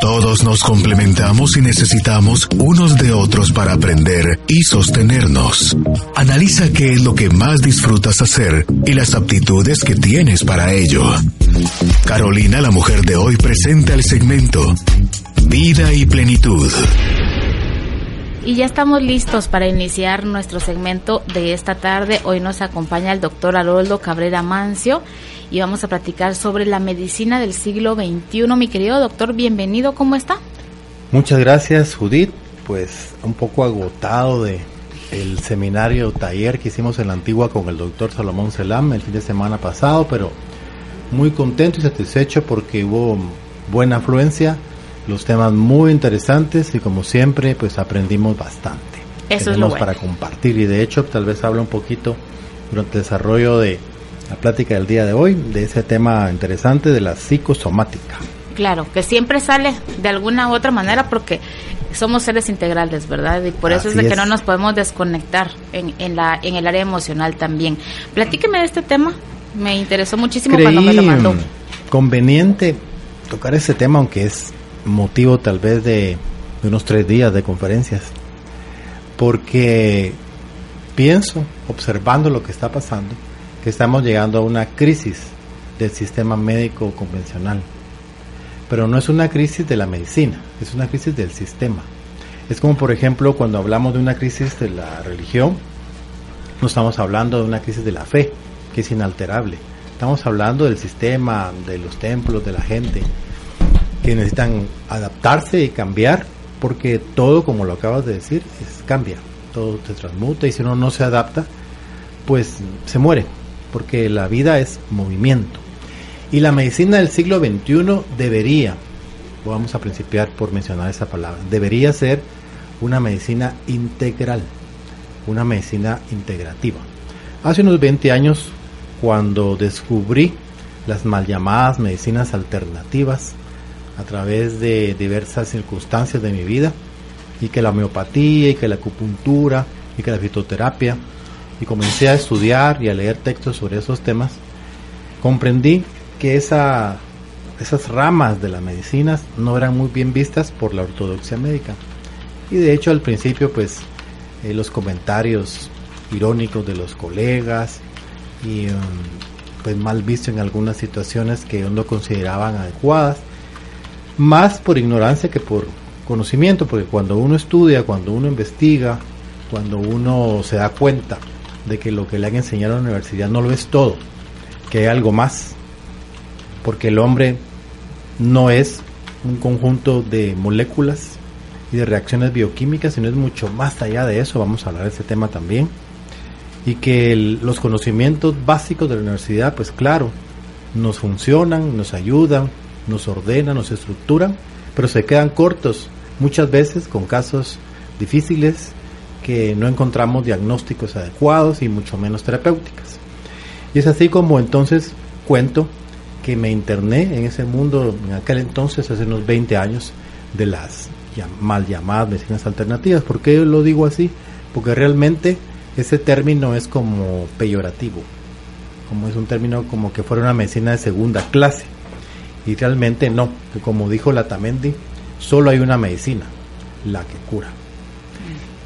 Todos nos complementamos y necesitamos unos de otros para aprender y sostenernos. Analiza qué es lo que más disfrutas hacer y las aptitudes que tienes para ello. Carolina, la mujer de hoy, presenta el segmento Vida y Plenitud. Y ya estamos listos para iniciar nuestro segmento de esta tarde. Hoy nos acompaña el doctor Haroldo Cabrera Mancio y vamos a platicar sobre la medicina del siglo XXI. Mi querido doctor, bienvenido, ¿cómo está? Muchas gracias, Judith. Pues un poco agotado de el seminario taller que hicimos en la antigua con el doctor Salomón Selam el fin de semana pasado, pero muy contento y satisfecho porque hubo buena afluencia los temas muy interesantes y como siempre pues aprendimos bastante. Eso Tenemos es lo bueno. para compartir y de hecho tal vez habla un poquito durante el desarrollo de la plática del día de hoy de ese tema interesante de la psicosomática. Claro, que siempre sale de alguna u otra manera porque somos seres integrales, ¿verdad? Y por eso es Así de que es. no nos podemos desconectar en, en, la, en el área emocional también. Platíqueme de este tema, me interesó muchísimo Creí cuando me lo mandó. conveniente tocar ese tema aunque es motivo tal vez de, unos tres días de conferencias porque pienso observando lo que está pasando que estamos llegando a una crisis del sistema médico convencional. Pero no es una crisis de la medicina es una crisis del sistema. Es como por ejemplo cuando hablamos de una crisis de la religión no estamos hablando de una crisis de la fe que es inalterable. Estamos hablando del sistema de los templos de la gente que necesitan adaptarse y cambiar porque todo como lo acabas de decir es cambia. Todo se transmuta y si uno no se adapta pues se muere porque la vida es movimiento. Y la medicina del siglo XXI debería vamos a principiar por mencionar esa palabra debería ser una medicina integral una medicina integrativa. Hace unos 20 años cuando descubrí las mal llamadas medicinas alternativas a través de diversas circunstancias de mi vida y que la homeopatía y que la acupuntura y que la fitoterapia y comencé a estudiar y a leer textos sobre esos temas comprendí que esa, esas ramas de las medicinas no eran muy bien vistas por la ortodoxia médica. Y de hecho al principio pues eh, los comentarios irónicos de los colegas y um, pues mal visto en algunas situaciones que no consideraban adecuadas más por ignorancia que por conocimiento, porque cuando uno estudia, cuando uno investiga, cuando uno se da cuenta de que lo que le han enseñado en la universidad no lo es todo, que hay algo más, porque el hombre no es un conjunto de moléculas y de reacciones bioquímicas, sino es mucho más allá de eso, vamos a hablar de ese tema también, y que el- los conocimientos básicos de la universidad, pues claro, nos funcionan, nos ayudan, nos ordenan, nos estructuran, pero se quedan cortos muchas veces con casos difíciles que no encontramos diagnósticos adecuados y mucho menos terapéuticas. Y es así como entonces cuento que me interné en ese mundo en aquel entonces, hace unos 20 años, de las mal llamadas medicinas alternativas. ¿Por qué lo digo así? Porque realmente ese término es como peyorativo, como es un término como que fuera una medicina de segunda clase. Y realmente no, que como dijo Latamendi, solo hay una medicina, la que cura.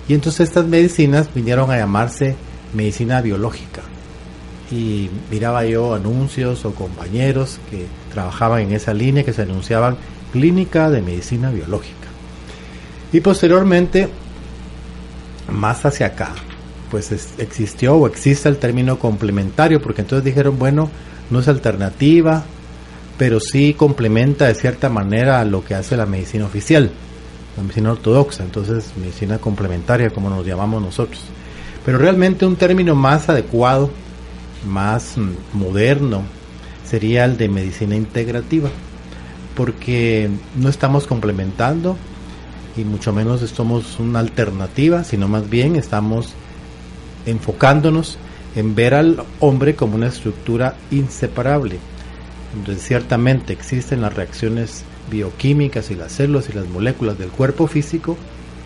Y entonces estas medicinas vinieron a llamarse medicina biológica. Y miraba yo anuncios o compañeros que trabajaban en esa línea que se anunciaban clínica de medicina biológica. Y posteriormente, más hacia acá, pues es- existió o existe el término complementario, porque entonces dijeron, bueno, no es alternativa, pero sí complementa de cierta manera lo que hace la medicina oficial, la medicina ortodoxa, entonces medicina complementaria como nos llamamos nosotros. Pero realmente un término más adecuado, más mm, moderno, sería el de medicina integrativa, porque no estamos complementando y mucho menos somos una alternativa, sino más bien estamos enfocándonos en ver al hombre como una estructura inseparable, ciertamente existen las reacciones bioquímicas y las células y las moléculas del cuerpo físico,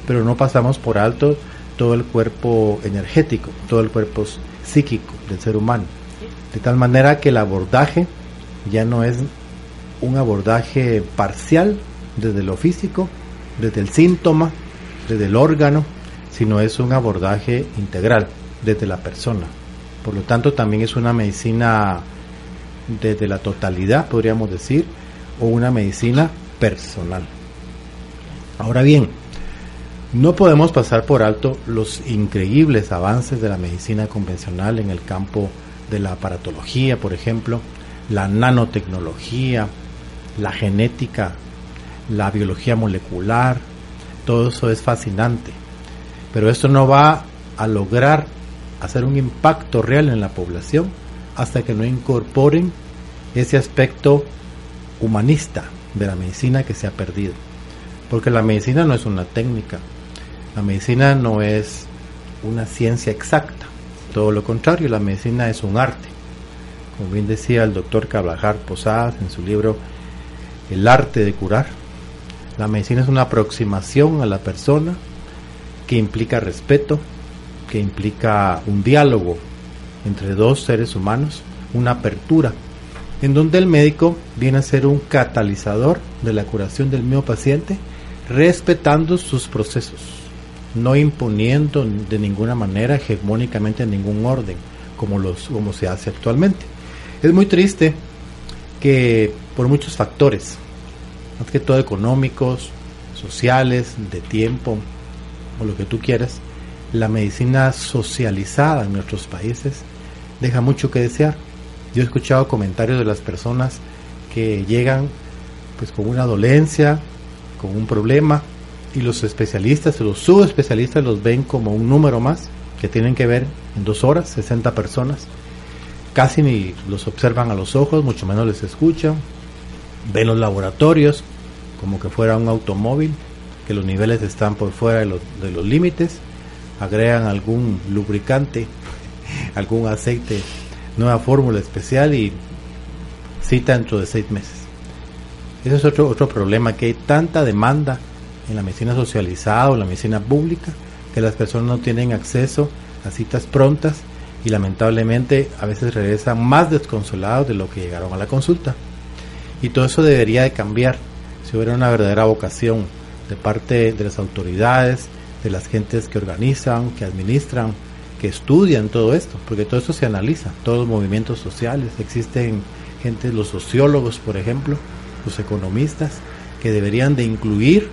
pero no pasamos por alto todo el cuerpo energético, todo el cuerpo psíquico del ser humano. De tal manera que el abordaje ya no es un abordaje parcial desde lo físico, desde el síntoma, desde el órgano, sino es un abordaje integral desde la persona. Por lo tanto, también es una medicina desde la totalidad, podríamos decir, o una medicina personal. Ahora bien, no podemos pasar por alto los increíbles avances de la medicina convencional en el campo de la aparatología, por ejemplo, la nanotecnología, la genética, la biología molecular, todo eso es fascinante. Pero esto no va a lograr hacer un impacto real en la población hasta que no incorporen ese aspecto humanista de la medicina que se ha perdido. Porque la medicina no es una técnica, la medicina no es una ciencia exacta, todo lo contrario, la medicina es un arte. Como bien decía el doctor Cablajar Posadas en su libro El arte de curar, la medicina es una aproximación a la persona que implica respeto, que implica un diálogo entre dos seres humanos, una apertura, en donde el médico viene a ser un catalizador de la curación del mismo paciente, respetando sus procesos, no imponiendo de ninguna manera hegemónicamente ningún orden, como, los, como se hace actualmente. Es muy triste que por muchos factores, más que todo económicos, sociales, de tiempo, o lo que tú quieras, la medicina socializada en nuestros países deja mucho que desear. Yo he escuchado comentarios de las personas que llegan pues con una dolencia, con un problema y los especialistas los subespecialistas los ven como un número más que tienen que ver en dos horas, 60 personas. Casi ni los observan a los ojos, mucho menos les escuchan. Ven los laboratorios como que fuera un automóvil, que los niveles están por fuera de los, de los límites agregan algún lubricante, algún aceite, nueva fórmula especial y cita dentro de seis meses. Ese es otro, otro problema, que hay tanta demanda en la medicina socializada o la medicina pública que las personas no tienen acceso a citas prontas y lamentablemente a veces regresan más desconsolados de lo que llegaron a la consulta. Y todo eso debería de cambiar si hubiera una verdadera vocación de parte de las autoridades, de las gentes que organizan, que administran, que estudian todo esto, porque todo esto se analiza, todos los movimientos sociales, existen gente, los sociólogos, por ejemplo, los economistas, que deberían de incluir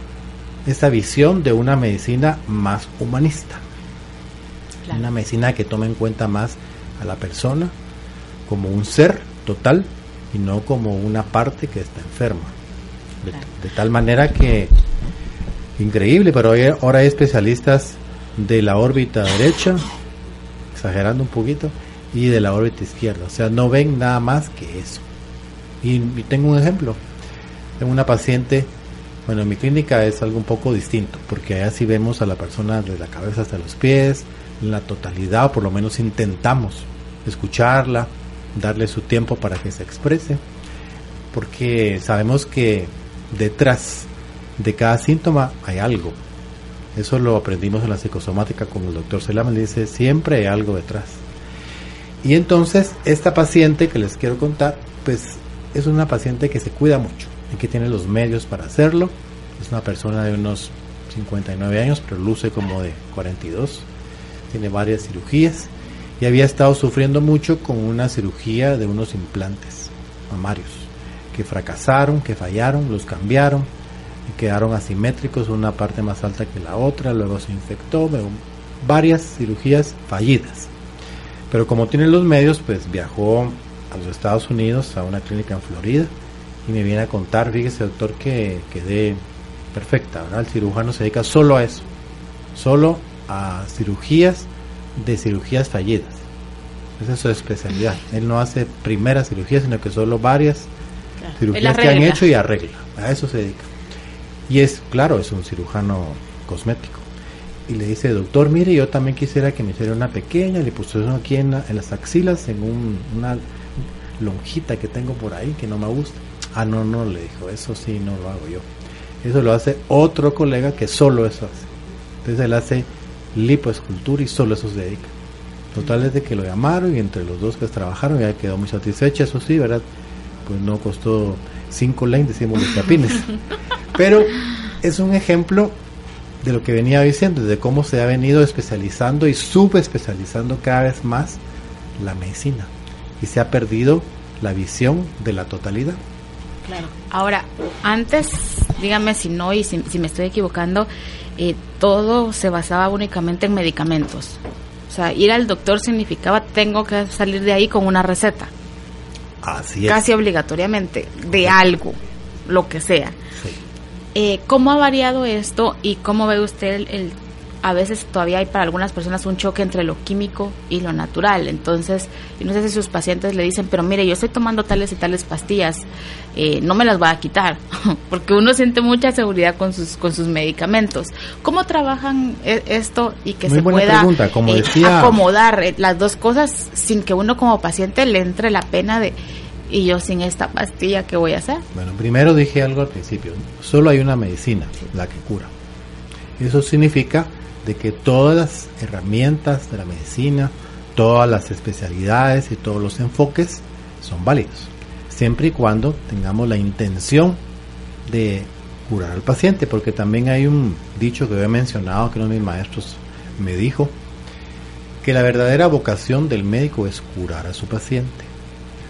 esta visión de una medicina más humanista, una medicina que tome en cuenta más a la persona como un ser total y no como una parte que está enferma. de tal manera que increíble, pero ahora hay especialistas de la órbita derecha, exagerando un poquito, y de la órbita izquierda. O sea, no ven nada más que eso. Y, tengo un ejemplo. Tengo una paciente, bueno, en mi clínica es algo un poco distinto, porque allá sí vemos a la persona desde la cabeza hasta los pies, en la totalidad, o por lo menos intentamos escucharla, darle su tiempo para que se exprese, porque sabemos que detrás de cada síntoma hay algo. Eso lo aprendimos en la psicosomática con el doctor Selama, le dice, siempre hay algo detrás. Y entonces, esta paciente que les quiero contar, pues es una paciente que se cuida mucho y que tiene los medios para hacerlo. Es una persona de unos 59 años, pero luce como de 42. Tiene varias cirugías y había estado sufriendo mucho con una cirugía de unos implantes mamarios que fracasaron, que fallaron, los cambiaron quedaron asimétricos, una parte más alta que la otra, luego se infectó, varias cirugías fallidas. Pero como tiene los medios, pues viajó a los Estados Unidos, a una clínica en Florida, y me viene a contar, fíjese doctor, que quedé perfecta, El cirujano se dedica solo a eso, solo a cirugías de cirugías fallidas. Esa es su especialidad. Él no hace primera cirugía, sino que solo varias cirugías que han hecho y arregla. A eso se dedica. Y es, claro, es un cirujano cosmético. Y le dice, doctor, mire, yo también quisiera que me hiciera una pequeña liposucción aquí en, las axilas, en una lonjita que tengo por ahí que no me gusta. Ah, no, no, le dijo, eso sí, no lo hago yo. Eso lo hace otro colega que solo eso hace. Entonces él hace lipoescultura y solo eso se dedica. Total es de que lo llamaron y entre los dos que trabajaron ya quedó muy satisfecha, eso sí, ¿verdad? Pues no costó cinco lanes, decimos los chapines. Pero es un ejemplo de lo que venía diciendo, de cómo se ha venido especializando y subespecializando cada vez más la medicina. Y se ha perdido la visión de la totalidad. Claro. Ahora, antes, dígame si no y si, me estoy equivocando, eh, todo se basaba únicamente en medicamentos. O sea, ir al doctor significaba tengo que salir de ahí con una receta. Así es. Casi obligatoriamente, de algo, lo que sea. Eh, ¿Cómo ha variado esto y cómo ve usted el, a veces todavía hay para algunas personas un choque entre lo químico y lo natural. Entonces, no sé si sus pacientes le dicen, pero mire, yo estoy tomando tales y tales pastillas, eh, no me las voy a quitar, porque uno siente mucha seguridad con sus con sus medicamentos. ¿Cómo trabajan e, esto y que se pueda eh, acomodar las dos cosas sin que uno como paciente le entre la pena de y yo sin esta pastilla, ¿qué voy a hacer? Bueno, primero dije algo al principio, solo hay una medicina, la que cura. Eso significa de que todas las herramientas de la medicina, todas las especialidades y todos los enfoques son válidos, siempre y cuando tengamos la intención de curar al paciente, porque también hay un dicho que he mencionado que uno de mis maestros me dijo, que la verdadera vocación del médico es curar a su paciente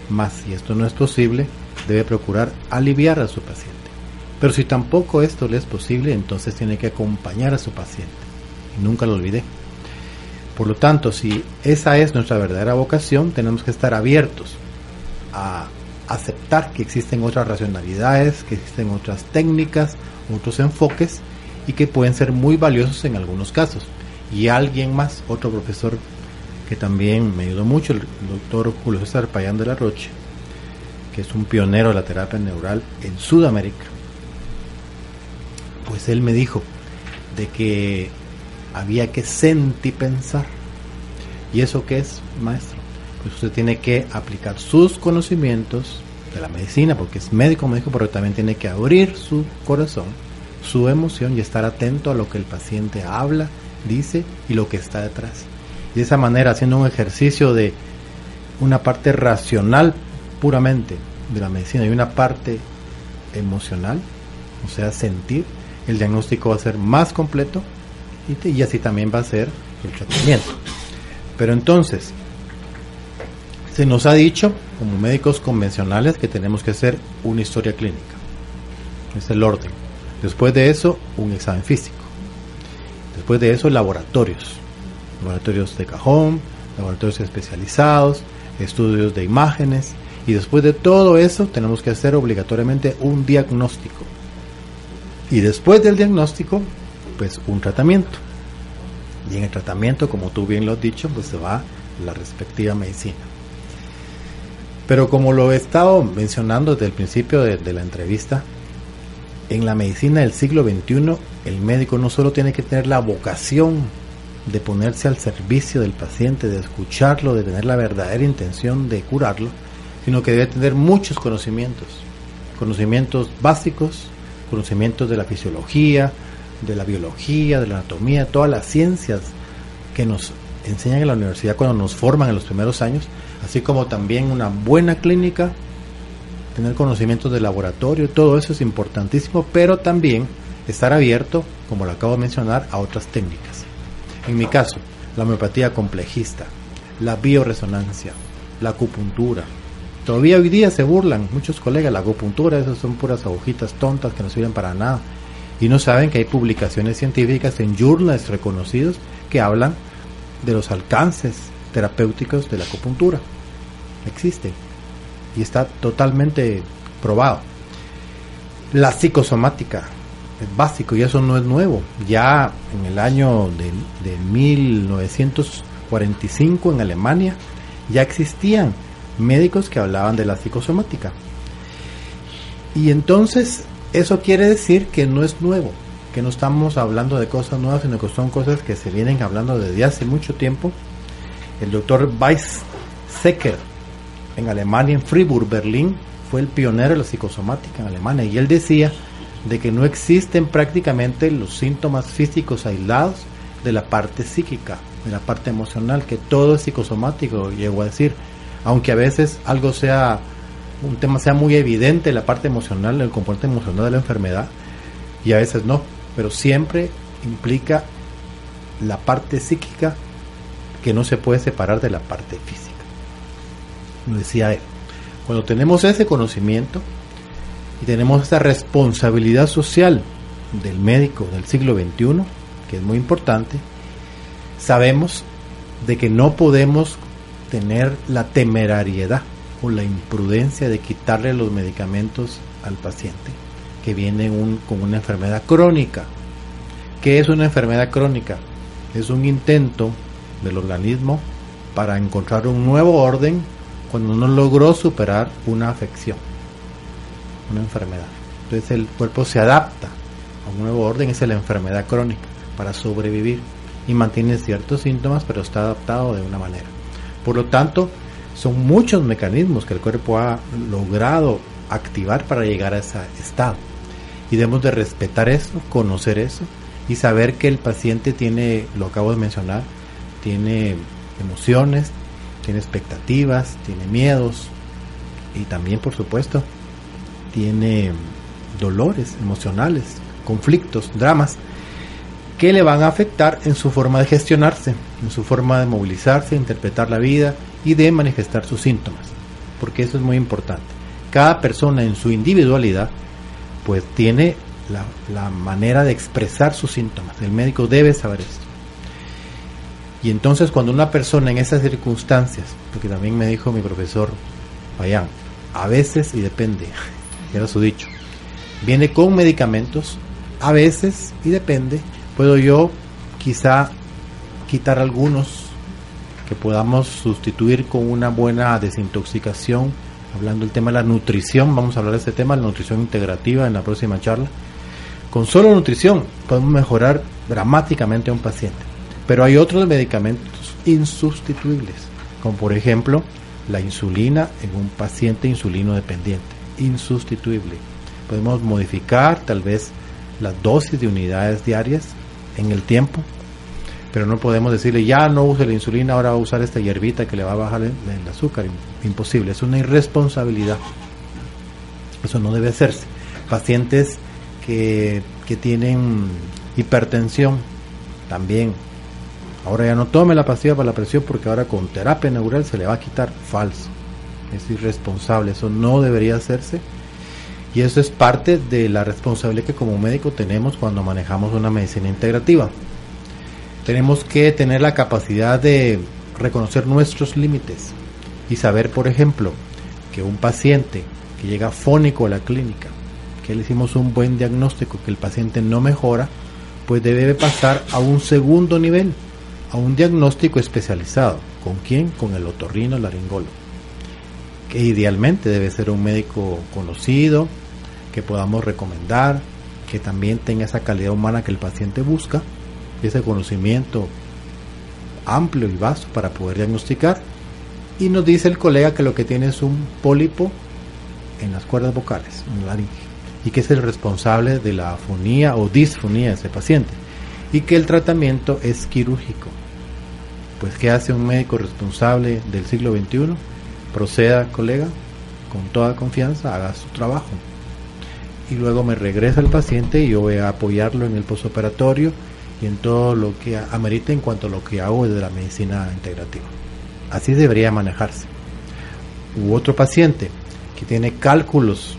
más si esto no es posible, debe procurar aliviar a su paciente. Pero si tampoco esto le es posible, entonces tiene que acompañar a su paciente. Y nunca lo olvidé. Por lo tanto, si esa es nuestra verdadera vocación, tenemos que estar abiertos a aceptar que existen otras racionalidades, que existen otras técnicas, otros enfoques y que pueden ser muy valiosos en algunos casos. Y alguien más, otro profesor que también me ayudó mucho, el doctor Julio César Payán de la Roche, que es un pionero de la terapia neural en Sudamérica. Pues él me dijo de que había que sentipensar. ¿Y eso qué es, maestro? Pues usted tiene que aplicar sus conocimientos de la medicina, porque es médico médico, pero también tiene que abrir su corazón, su emoción y estar atento a lo que el paciente habla, dice y lo que está detrás de esa manera haciendo un ejercicio de una parte racional puramente de la medicina y una parte emocional, o sea, sentir, el diagnóstico va a ser más completo y, así también va a ser el tratamiento. Pero entonces, se nos ha dicho, como médicos convencionales, que tenemos que hacer una historia clínica. Es el orden. Después de eso, un examen físico. Después de eso, laboratorios laboratorios de cajón, laboratorios especializados, estudios de imágenes y después de todo eso tenemos que hacer obligatoriamente un diagnóstico. Y después del diagnóstico, pues un tratamiento. Y en el tratamiento, como tú bien lo has dicho, pues se va la respectiva medicina. Pero como lo he estado mencionando desde el principio de, la entrevista, en la medicina del siglo XXI, el médico no solo tiene que tener la vocación de ponerse al servicio del paciente, de escucharlo, de tener la verdadera intención de curarlo, sino que debe tener muchos conocimientos, conocimientos básicos, conocimientos de la fisiología, de la biología, de la anatomía, todas las ciencias que nos enseñan en la universidad cuando nos forman en los primeros años, así como también una buena clínica, tener conocimientos de laboratorio, todo eso es importantísimo, pero también estar abierto, como lo acabo de mencionar, a otras técnicas. En mi caso, la homeopatía complejista, la bioresonancia, la acupuntura. Todavía hoy día se burlan muchos colegas, la acupuntura, esas son puras agujitas tontas que no sirven para nada. Y no saben que hay publicaciones científicas en journals reconocidos que hablan de los alcances terapéuticos de la acupuntura. Existe y está totalmente probado. La psicosomática, es básico y eso no es nuevo. Ya en el año de, de 1945 en Alemania ya existían médicos que hablaban de la psicosomática. Y entonces eso quiere decir que no es nuevo, que no estamos hablando de cosas nuevas, sino que son cosas que se vienen hablando desde hace mucho tiempo. El doctor Weizsäcker en Alemania, en Fribourg, Berlín, fue el pionero de la psicosomática en Alemania y él decía de que no existen prácticamente los síntomas físicos aislados de la parte psíquica, de la parte emocional, que todo es psicosomático, llego a decir, aunque a veces algo sea un tema sea muy evidente la parte emocional, el componente emocional de la enfermedad, y a veces no, pero siempre implica la parte psíquica que no se puede separar de la parte física. Lo decía él. Cuando tenemos ese conocimiento y tenemos esta responsabilidad social del médico del siglo XXI, que es muy importante, sabemos de que no podemos tener la temerariedad o la imprudencia de quitarle los medicamentos al paciente que viene con una enfermedad crónica. ¿Qué es una enfermedad crónica? Es un intento del organismo para encontrar un nuevo orden cuando no logró superar una afección, una enfermedad. Entonces el cuerpo se adapta a un nuevo orden, es la enfermedad crónica, para sobrevivir y mantiene ciertos síntomas, pero está adaptado de una manera. Por lo tanto, son muchos mecanismos que el cuerpo ha logrado activar para llegar a ese estado. Y debemos de respetar eso, conocer eso y saber que el paciente tiene, lo acabo de mencionar, tiene emociones, tiene expectativas, tiene miedos y también, por supuesto, tiene dolores emocionales, conflictos, dramas que le van a afectar en su forma de gestionarse, en su forma de movilizarse, interpretar la vida y de manifestar sus síntomas, porque eso es muy importante. Cada persona en su individualidad pues tiene la, la manera de expresar sus síntomas. El médico debe saber esto. Y entonces cuando una persona en esas circunstancias, porque también me dijo mi profesor Payán, a veces y depende, era su dicho, viene con medicamentos, a veces y depende, puedo yo quizá quitar algunos que podamos sustituir con una buena desintoxicación, hablando del tema de la nutrición, vamos a hablar de este tema, la nutrición integrativa en la próxima charla. Con solo nutrición podemos mejorar dramáticamente a un paciente. Pero hay otros medicamentos insustituibles, como por ejemplo la insulina en un paciente insulino dependiente, insustituible. Podemos modificar tal vez las dosis de unidades diarias en el tiempo, pero no podemos decirle ya no use la insulina, ahora va a usar esta hierbita que le va a bajar el, azúcar. Imposible, es una irresponsabilidad. Eso no debe hacerse. Pacientes que, que tienen hipertensión también Ahora ya no tome la pastilla para la presión porque ahora con terapia neural se le va a quitar. Falso. Es irresponsable. Eso no debería hacerse. Y eso es parte de la responsabilidad que como médico tenemos cuando manejamos una medicina integrativa. Tenemos que tener la capacidad de reconocer nuestros límites y saber, por ejemplo, que un paciente que llega fónico a la clínica, que le hicimos un buen diagnóstico, que el paciente no mejora, pues debe pasar a un segundo nivel a un diagnóstico especializado. ¿Con quién? Con el otorrino laringólogo. Que idealmente debe ser un médico conocido, que podamos recomendar, que también tenga esa calidad humana que el paciente busca, ese conocimiento amplio y vasto para poder diagnosticar. Y nos dice el colega que lo que tiene es un pólipo en las cuerdas vocales, en la laringe, y que es el responsable de la afonía o disfonía de ese paciente y que el tratamiento es quirúrgico. Pues ¿qué hace un médico responsable del siglo XXI? Proceda, colega, con toda confianza, haga su trabajo. Y luego me regresa el paciente y yo voy a apoyarlo en el postoperatorio y en todo lo que amerite en cuanto a lo que hago desde la medicina integrativa. Así debería manejarse. U otro paciente que tiene cálculos,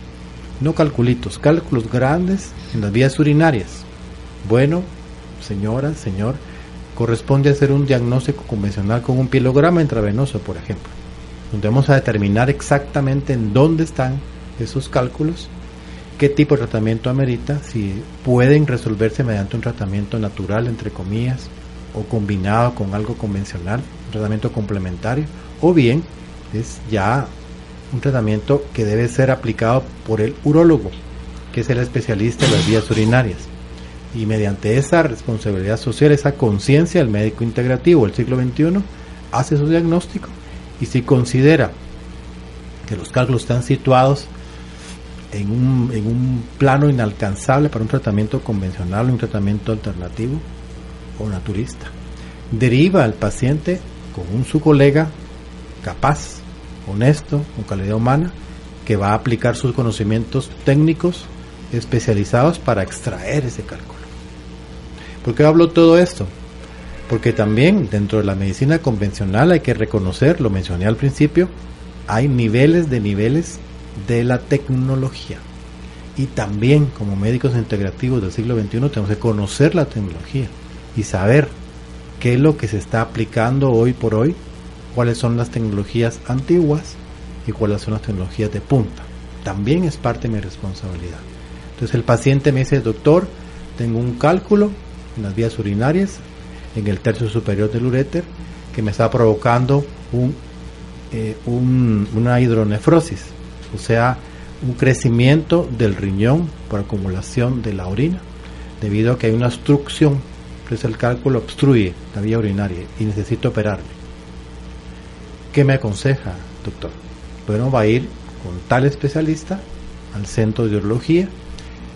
no calculitos, cálculos grandes en las vías urinarias. Bueno, señora, señor, corresponde hacer un diagnóstico convencional con un pielograma intravenoso, por ejemplo, donde vamos a determinar exactamente en dónde están esos cálculos, qué tipo de tratamiento amerita, si pueden resolverse mediante un tratamiento natural, entre comillas, o combinado con algo convencional, un tratamiento complementario, o bien es ya un tratamiento que debe ser aplicado por el urólogo, que es el especialista en las vías urinarias. Y mediante esa responsabilidad social, esa conciencia, el médico integrativo del siglo XXI hace su diagnóstico y si considera que los cálculos están situados en un, en un plano inalcanzable para un tratamiento convencional o un tratamiento alternativo o naturista, deriva al paciente con un su colega capaz, honesto, con calidad humana, que va a aplicar sus conocimientos técnicos especializados para extraer ese cálculo. ¿Por qué hablo todo esto? Porque también dentro de la medicina convencional hay que reconocer, lo mencioné al principio, hay niveles de niveles de la tecnología. Y también como médicos integrativos del siglo XXI tenemos que conocer la tecnología y saber qué es lo que se está aplicando hoy por hoy, cuáles son las tecnologías antiguas y cuáles son las tecnologías de punta. También es parte de mi responsabilidad. Entonces el paciente me dice, doctor, tengo un cálculo en las vías urinarias, en el tercio superior del uréter, que me está provocando un, eh, una hidronefrosis, o sea, un crecimiento del riñón por acumulación de la orina, debido a que hay una obstrucción, entonces el cálculo obstruye la vía urinaria y necesito operarme. ¿Qué me aconseja, doctor? Bueno, va a ir con tal especialista al centro de urología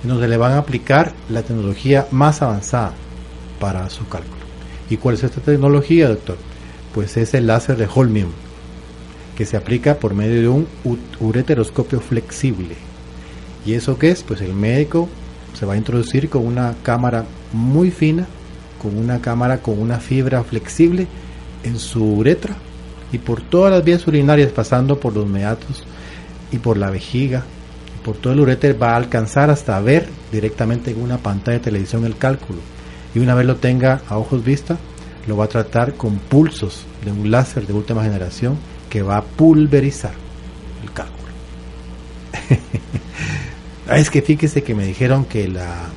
donde le van a aplicar la tecnología más avanzada para su cálculo. ¿Y cuál es esta tecnología, doctor? Pues es el láser de Holmium, que se aplica por medio de un ureteroscopio flexible. ¿Y eso qué es? Pues el médico se va a introducir con una cámara muy fina, con una cámara con una fibra flexible en su uretra y por todas las vías urinarias pasando por los meatos y por la vejiga por todo el uréter va a alcanzar hasta ver directamente en una pantalla de televisión el cálculo. Y una vez lo tenga a ojos vista, lo va a tratar con pulsos de un láser de última generación que va a pulverizar el cálculo. Es que fíjese que me dijeron que la,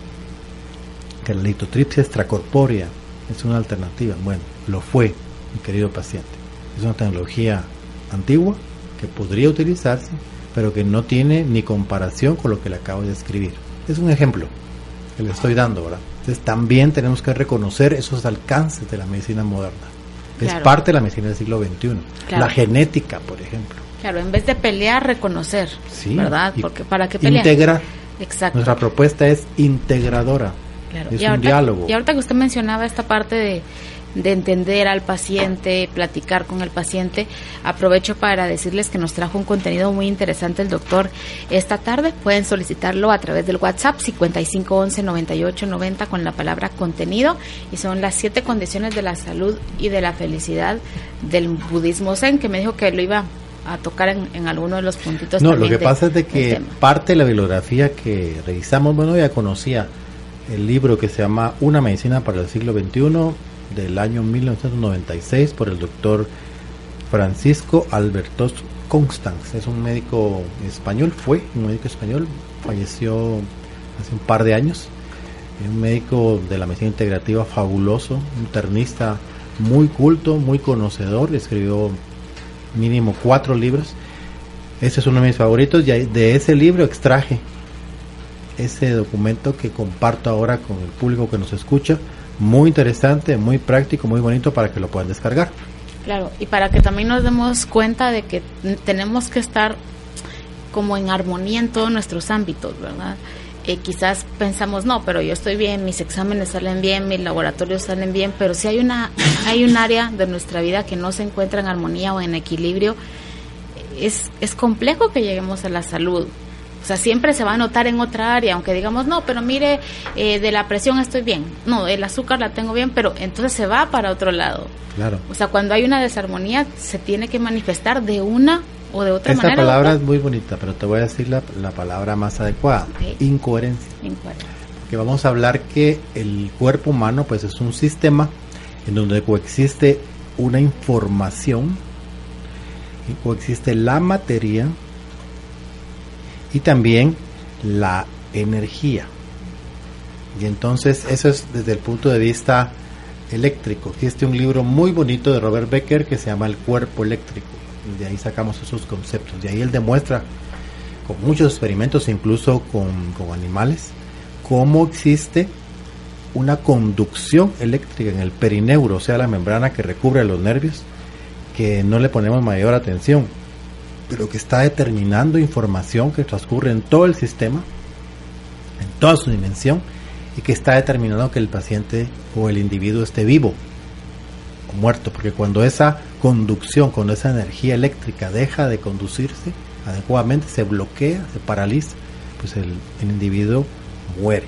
que la litotripsia extracorpórea es una alternativa. Bueno, lo fue, mi querido paciente. Es una tecnología antigua que podría utilizarse pero que no tiene ni comparación con lo que le acabo de escribir. Es un ejemplo que le estoy dando, ¿verdad? Entonces también tenemos que reconocer esos alcances de la medicina moderna. Es parte de la medicina del siglo XXI. La genética, por ejemplo. Claro, en vez de pelear, reconocer, ¿verdad? Porque para qué pelear. Integrar. Exacto. Nuestra propuesta es integradora. Es un diálogo. Y ahorita que usted mencionaba esta parte de de entender al paciente, platicar con el paciente. Aprovecho para decirles que nos trajo un contenido muy interesante el doctor esta tarde. Pueden solicitarlo a través del WhatsApp 5511 9890 con la palabra contenido y son las siete condiciones de la salud y de la felicidad del budismo zen que me dijo que lo iba a tocar en, en alguno de los puntitos. No, lo que pasa es de que parte de la bibliografía que revisamos, bueno, ya conocía el libro que se llama Una medicina para el siglo XXI del año 1996 por el doctor Francisco Albertos Constans. Es un médico español, fue un médico español, falleció hace un par de años. Un médico de la medicina integrativa fabuloso, un internista muy culto, muy conocedor, escribió mínimo cuatro libros. Ese es uno de mis favoritos y de ese libro extraje ese documento que comparto ahora con el público que nos escucha muy interesante, muy práctico, muy bonito para que lo puedan descargar. Claro, y para que también nos demos cuenta de que tenemos que estar como en armonía en todos nuestros ámbitos, ¿verdad? Eh, quizás pensamos, no, pero yo estoy bien, mis exámenes salen bien, mis laboratorios salen bien, pero si hay, una, hay un área de nuestra vida que no se encuentra en armonía o en equilibrio, es, es complejo que lleguemos a la salud. O sea, siempre se va a notar en otra área, aunque digamos, no, pero mire, eh, de la presión estoy bien. No, el azúcar la tengo bien, pero entonces se va para otro lado. Claro. O sea, cuando hay una desarmonía, se tiene que manifestar de una o de otra manera. Esa palabra es muy bonita, pero te voy a decir la, palabra más adecuada. Incoherencia. Incoherencia. Que vamos a hablar que el cuerpo humano, pues es un sistema en donde coexiste una información, y coexiste la materia, y también la energía. Y entonces eso es desde el punto de vista eléctrico. Existe un libro muy bonito de Robert Becker que se llama El cuerpo eléctrico. Y de ahí sacamos esos conceptos. Y ahí él demuestra con muchos experimentos, incluso con, con animales, cómo existe una conducción eléctrica en el perineuro, o sea, la membrana que recubre los nervios, que no le ponemos mayor atención pero que está determinando información que transcurre en todo el sistema, en toda su dimensión, y que está determinando que el paciente o el individuo esté vivo o muerto, porque cuando esa conducción, cuando esa energía eléctrica deja de conducirse adecuadamente, se bloquea, se paraliza, pues el, individuo muere.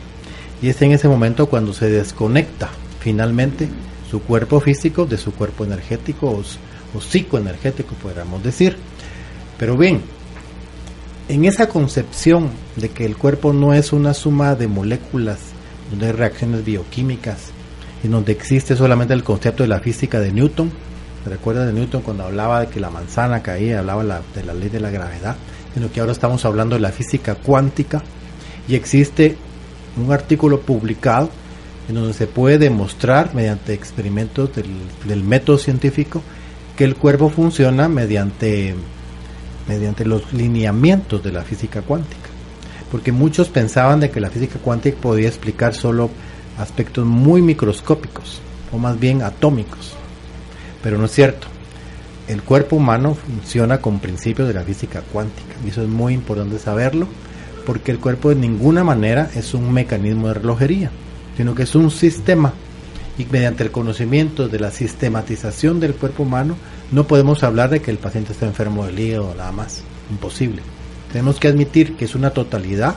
Y es en ese momento cuando se desconecta finalmente su cuerpo físico de su cuerpo energético o, o psicoenergético, podríamos decir. Pero bien, en esa concepción de que el cuerpo no es una suma de moléculas, donde hay reacciones bioquímicas, y donde existe solamente el concepto de la física de Newton, ¿se recuerda de Newton cuando hablaba de que la manzana caía, hablaba de la ley de la gravedad? Sino que ahora estamos hablando de la física cuántica, y existe un artículo publicado en donde se puede demostrar mediante experimentos del, del método científico que el cuerpo funciona mediante mediante los lineamientos de la física cuántica. Porque muchos pensaban de que la física cuántica podía explicar solo aspectos muy microscópicos, o más bien atómicos. Pero no es cierto. El cuerpo humano funciona con principios de la física cuántica, y eso es muy importante saberlo, porque el cuerpo de ninguna manera es un mecanismo de relojería, sino que es un sistema y mediante el conocimiento de la sistematización del cuerpo humano no podemos hablar de que el paciente está enfermo del hígado nada más, imposible. Tenemos que admitir que es una totalidad,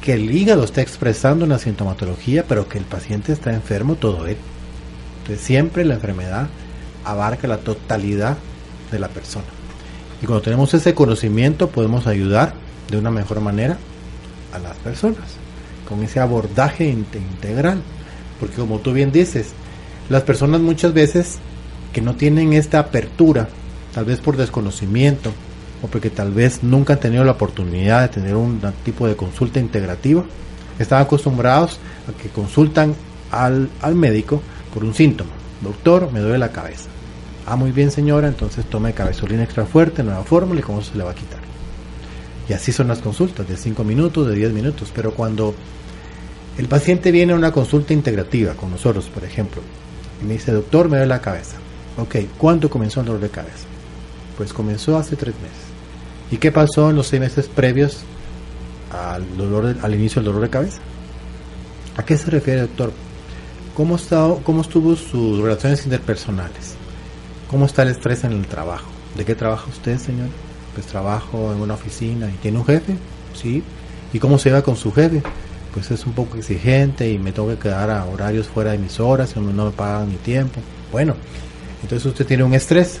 que el hígado está expresando una sintomatología, pero que el paciente está enfermo todo él. Entonces siempre la enfermedad abarca la totalidad de la persona. Y cuando tenemos ese conocimiento podemos ayudar de una mejor manera a las personas, con ese abordaje integral. Porque como tú bien dices, las personas muchas veces que no tienen esta apertura, tal vez por desconocimiento o porque tal vez nunca han tenido la oportunidad de tener un tipo de consulta integrativa, están acostumbrados a que consultan al, al médico por un síntoma. Doctor, me duele la cabeza. Ah, muy bien señora, entonces tome cabezolina extra fuerte, nueva fórmula y cómo se le va a quitar. Y así son las consultas, de 5 minutos, de 10 minutos. Pero cuando el paciente viene a una consulta integrativa con nosotros, por ejemplo, y me dice, doctor, me duele la cabeza. Ok, ¿cuándo comenzó el dolor de cabeza? Pues comenzó hace tres meses. ¿Y qué pasó en los seis meses previos al, dolor, al inicio del dolor de cabeza? ¿A qué se refiere, doctor? ¿Cómo, está, ¿Cómo estuvo sus relaciones interpersonales? ¿Cómo está el estrés en el trabajo? ¿De qué trabaja usted, señor? Pues trabajo en una oficina y tiene un jefe, sí. ¿Y cómo se va con su jefe? pues es un poco exigente y me tengo que quedar a horarios fuera de mis horas, no me pagan mi tiempo. Bueno, entonces usted tiene un estrés.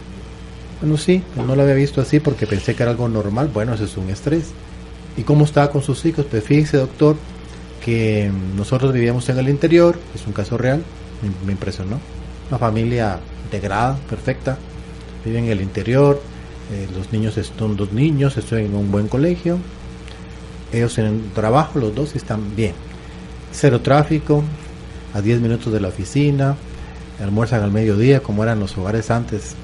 Bueno, sí, no lo había visto así porque pensé que era algo normal. Bueno, eso es un estrés. ¿Y cómo estaba con sus hijos? Pues fíjese, doctor, que nosotros vivíamos en el interior, es un caso real, me, impresionó. Una familia integrada, perfecta, vive en el interior, eh, los niños son dos niños, estoy en un buen colegio, ellos tienen trabajo, los dos están bien. Cero tráfico, a 10 minutos de la oficina, almuerzan al mediodía como eran los hogares antes,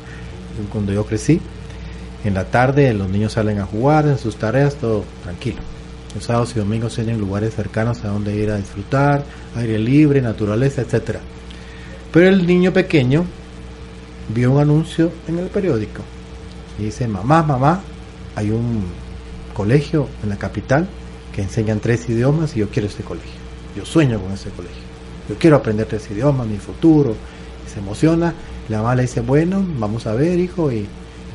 cuando yo crecí. En la tarde los niños salen a jugar en sus tareas, todo tranquilo. Los sábados y domingos tienen lugares cercanos a donde ir a disfrutar, aire libre, naturaleza, etcétera. Pero el niño pequeño vio un anuncio en el periódico y dice, mamá, mamá, hay un colegio en la capital que enseñan tres idiomas y yo quiero este colegio. Yo sueño con ese colegio. Yo quiero aprender tres idiomas, mi futuro. Se emociona. La mamá le dice, bueno, vamos a ver, hijo, ¿y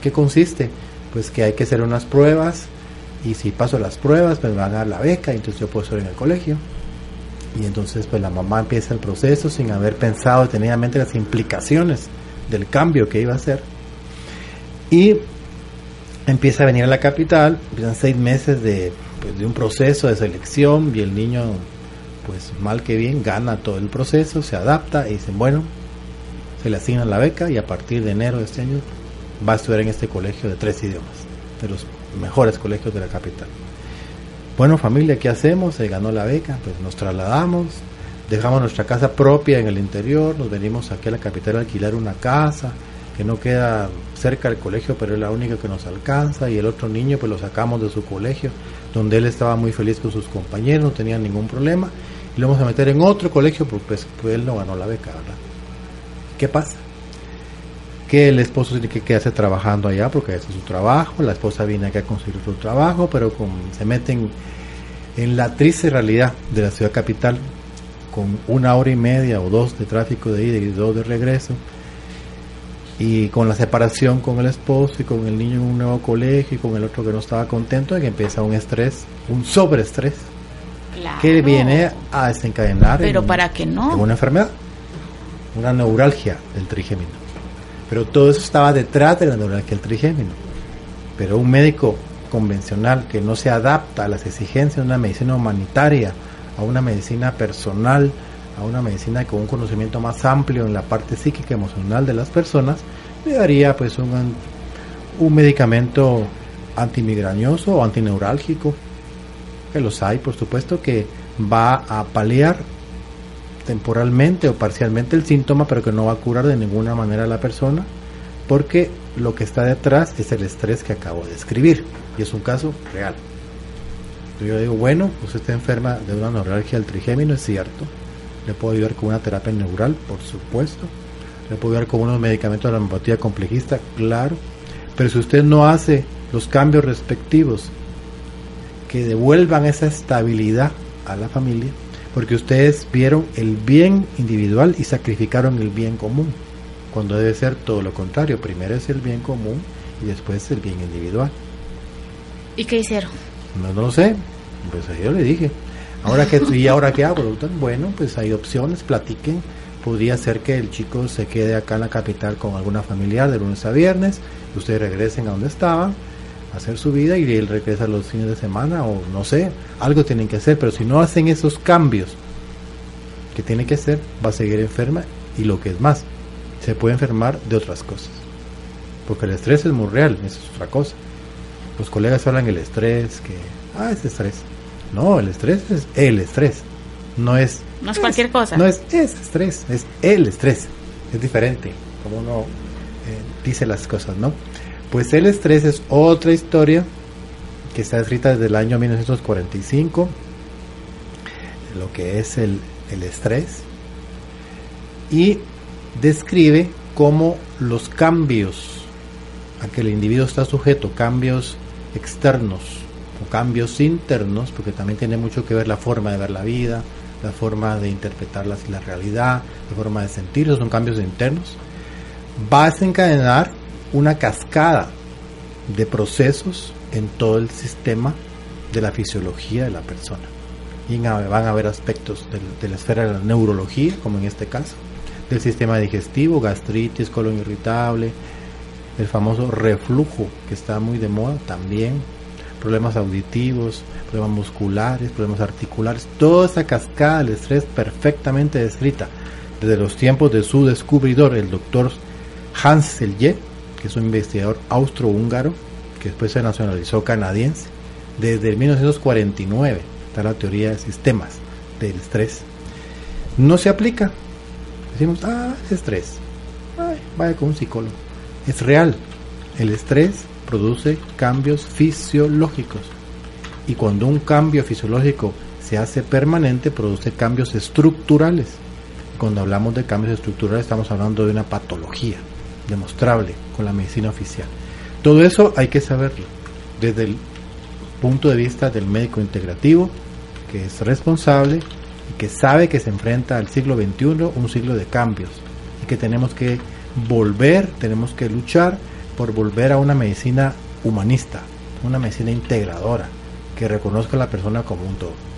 qué consiste? Pues que hay que hacer unas pruebas y si paso las pruebas, pues me van a dar la beca y entonces yo puedo estar en el colegio. Y entonces pues la mamá empieza el proceso sin haber pensado detenidamente las implicaciones del cambio que iba a hacer. Y empieza a venir a la capital, empiezan seis meses de, pues, de un proceso de selección y el niño, pues mal que bien, gana todo el proceso, se adapta y dicen, bueno, se le asigna la beca y a partir de enero de este año va a estudiar en este colegio de tres idiomas, de los mejores colegios de la capital. Bueno familia, ¿qué hacemos? Se ganó la beca, pues nos trasladamos, dejamos nuestra casa propia en el interior, nos venimos aquí a la capital a alquilar una casa, que no queda cerca del colegio, pero es la única que nos alcanza, y el otro niño pues lo sacamos de su colegio, donde él estaba muy feliz con sus compañeros, no tenía ningún problema, y lo vamos a meter en otro colegio, porque pues, pues, él no ganó la beca, ¿verdad? ¿Qué pasa? Que el esposo tiene que quedarse trabajando allá, porque ese es su trabajo, la esposa viene aquí a conseguir su trabajo, pero con, se meten en la triste realidad de la ciudad capital, con una hora y media o dos de tráfico de ida y dos de regreso, y con la separación con el esposo y con el niño en un nuevo colegio y con el otro que no estaba contento, y que empieza un estrés, un sobreestrés, que viene a desencadenar Pero para que no. una enfermedad, una neuralgia del trigémino. Pero todo eso estaba detrás de la neuralgia del trigémino. Pero un médico convencional que no se adapta a las exigencias de una medicina humanitaria, a una medicina personal, a una medicina con un conocimiento más amplio en la parte psíquica emocional de las personas, le daría pues un, un medicamento antimigrañoso o antineurálgico, que los hay por supuesto, que va a paliar temporalmente o parcialmente el síntoma, pero que no va a curar de ninguna manera a la persona, porque lo que está detrás es el estrés que acabo de describir, y es un caso real. Yo digo, bueno, usted está enferma de una neuralgia del trigémino, es cierto, le puedo ayudar con una terapia neural, por supuesto. Le puedo ayudar con unos medicamentos de la empatía complejista, claro. Pero si usted no hace los cambios respectivos que devuelvan esa estabilidad a la familia, porque ustedes vieron el bien individual y sacrificaron el bien común, cuando debe ser todo lo contrario, primero es el bien común y después el bien individual. ¿Y qué hicieron? No, no lo sé, pues yo le dije, Ahora que y ahora qué hago? Bueno, pues hay opciones, platiquen. Podría ser que el chico se quede acá en la capital con alguna familiar de lunes a viernes, ustedes regresen a donde estaban, hacer su vida y él regresa los fines de semana o no sé, algo tienen que hacer, pero si no hacen esos cambios que tiene que hacer, va a seguir enferma y lo que es más, se puede enfermar de otras cosas. Porque el estrés es muy real, eso es otra cosa. Los colegas hablan del estrés, que, ah, es estrés no, el estrés es el estrés. No es. No es, cualquier cosa. No es ese estrés, es el estrés. Es diferente, como uno eh, dice las cosas, ¿no? Pues el estrés es otra historia que está escrita desde el año 1945, lo que es el, estrés, y describe cómo los cambios a que el individuo está sujeto, cambios externos, cambios internos, porque también tiene mucho que ver la forma de ver la vida, la forma de interpretar la, la realidad, la forma de sentir, esos son cambios internos, va a desencadenar una cascada de procesos en todo el sistema de la fisiología de la persona. Y van a haber aspectos de, la esfera de la neurología, como en este caso, del sistema digestivo, gastritis, colon irritable, el famoso reflujo que está muy de moda también, problemas auditivos, problemas musculares, problemas articulares, toda esa cascada del estrés perfectamente descrita desde los tiempos de su descubridor, el doctor Hans Selye, que es un investigador austro-húngaro, que después se nacionalizó canadiense. Desde el 1949 está la teoría de sistemas del estrés. No se aplica. Decimos, ah, es estrés. Ay, vaya con un psicólogo. Es real. El estrés produce cambios fisiológicos. Y cuando un cambio fisiológico se hace permanente, produce cambios estructurales. Cuando hablamos de cambios estructurales estamos hablando de una patología demostrable con la medicina oficial. Todo eso hay que saberlo desde el punto de vista del médico integrativo, que es responsable y que sabe que se enfrenta al siglo XXI, un siglo de cambios, y que tenemos que volver, tenemos que luchar por volver a una medicina humanista, una medicina integradora, que reconozca a la persona como un todo.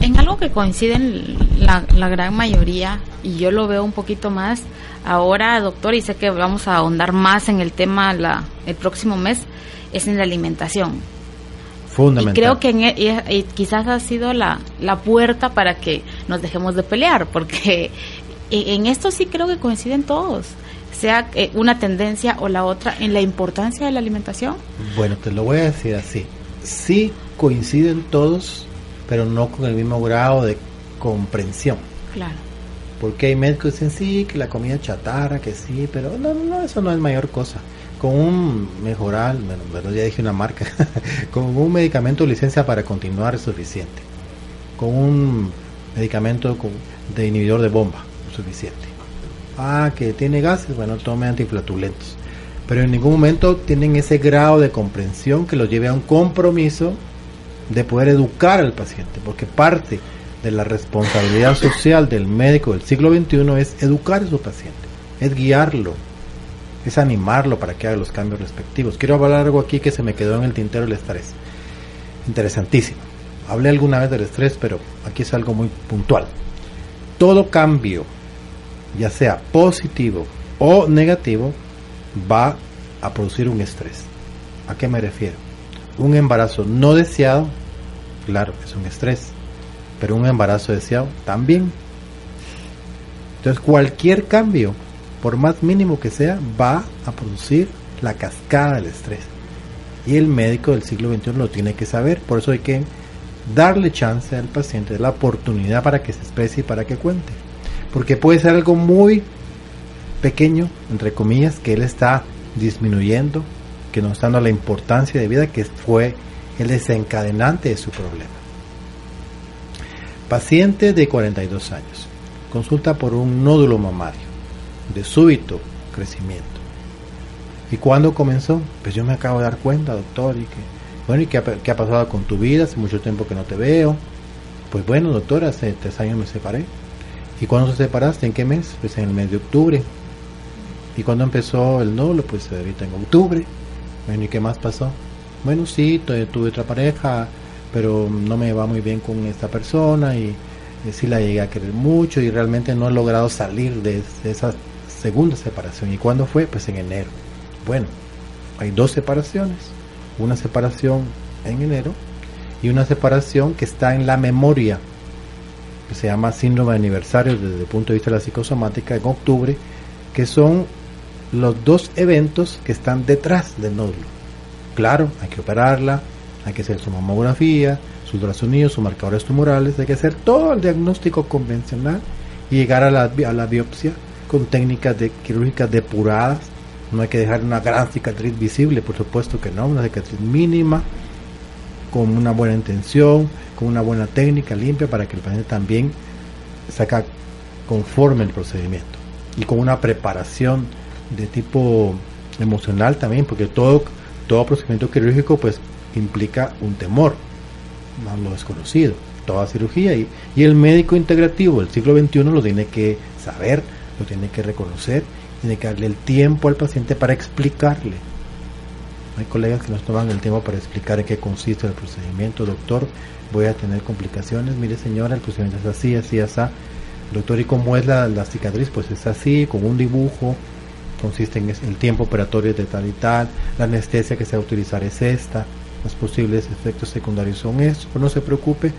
En algo que coinciden la, la gran mayoría, y yo lo veo un poquito más ahora, doctor, y sé que vamos a ahondar más en el tema la, el próximo mes, es en la alimentación. Fundamental. Y creo que e, quizás ha sido la, la puerta para que nos dejemos de pelear, porque en esto sí creo que coinciden todos sea eh, una tendencia o la otra en la importancia de la alimentación? Bueno, te lo voy a decir así. Sí coinciden todos, pero no con el mismo grado de comprensión. Claro. Porque hay médicos que dicen sí, que la comida chatarra, que sí, pero no, no, eso no es mayor cosa. Con un mejoral, bueno, ya dije una marca, con un medicamento de licencia para continuar es suficiente. Con un medicamento de inhibidor de bomba es suficiente ah, que tiene gases, bueno, tome antiflatulentos. Pero en ningún momento tienen ese grado de comprensión que los lleve a un compromiso de poder educar al paciente, porque parte de la responsabilidad social del médico del siglo XXI es educar a su paciente, es guiarlo, es animarlo para que haga los cambios respectivos. Quiero hablar algo aquí que se me quedó en el tintero el estrés. Interesantísimo. Hablé alguna vez del estrés, pero aquí es algo muy puntual. Todo cambio, ya sea positivo o negativo, va a producir un estrés. ¿A qué me refiero? Un embarazo no deseado, claro, es un estrés, pero un embarazo deseado también. Entonces cualquier cambio, por más mínimo que sea, va a producir la cascada del estrés. Y el médico del siglo XXI lo tiene que saber, por eso hay que darle chance al paciente, la oportunidad para que se exprese y para que cuente. Porque puede ser algo muy pequeño, entre comillas, que él está disminuyendo, que no está dando la importancia de vida que fue el desencadenante de su problema. Paciente de 42 años, consulta por un nódulo mamario de súbito crecimiento. ¿Y cuándo comenzó? Pues yo me acabo de dar cuenta, doctor, y que, bueno, ¿y qué ha, qué ha pasado con tu vida? Hace mucho tiempo que no te veo. Pues bueno, doctor, hace tres años me separé. ¿Y cuándo se separaste? ¿En qué mes? Pues en el mes de octubre. ¿Y cuándo empezó el nódulo? Pues ahorita en octubre. Bueno, ¿y qué más pasó? Bueno, sí, tuve otra pareja, pero no me va muy bien con esta persona y, sí la llegué a querer mucho y realmente no he logrado salir de, de esa segunda separación. ¿Y cuándo fue? Pues en enero. Bueno, hay dos separaciones. Una separación en enero y una separación que está en la memoria, que se llama síndrome de aniversario desde el punto de vista de la psicosomática en octubre, que son los dos eventos que están detrás del nódulo. Claro, hay que operarla, hay que hacer su mamografía, sus ultrasonidos, sus marcadores tumorales, hay que hacer todo el diagnóstico convencional y llegar a la, biopsia con técnicas de, quirúrgicas depuradas. No hay que dejar una gran cicatriz visible, por supuesto que no, una cicatriz mínima, con una buena intención, con una buena técnica limpia para que el paciente también saca conforme el procedimiento y con una preparación de tipo emocional también, porque todo, todo procedimiento quirúrgico pues implica un temor a lo desconocido, toda cirugía y, y el médico integrativo del siglo XXI lo tiene que saber, lo tiene que reconocer, tiene que darle el tiempo al paciente para explicarle. Hay colegas que nos toman el tiempo para explicar en qué consiste el procedimiento, doctor, voy a tener complicaciones, mire señora, el procedimiento es así, así, así, doctor, ¿y cómo es la, la cicatriz? Pues es así, con un dibujo, consiste en el tiempo operatorio de tal y tal, la anestesia que se va a utilizar es esta, los posibles efectos secundarios son estos, pero no se preocupe,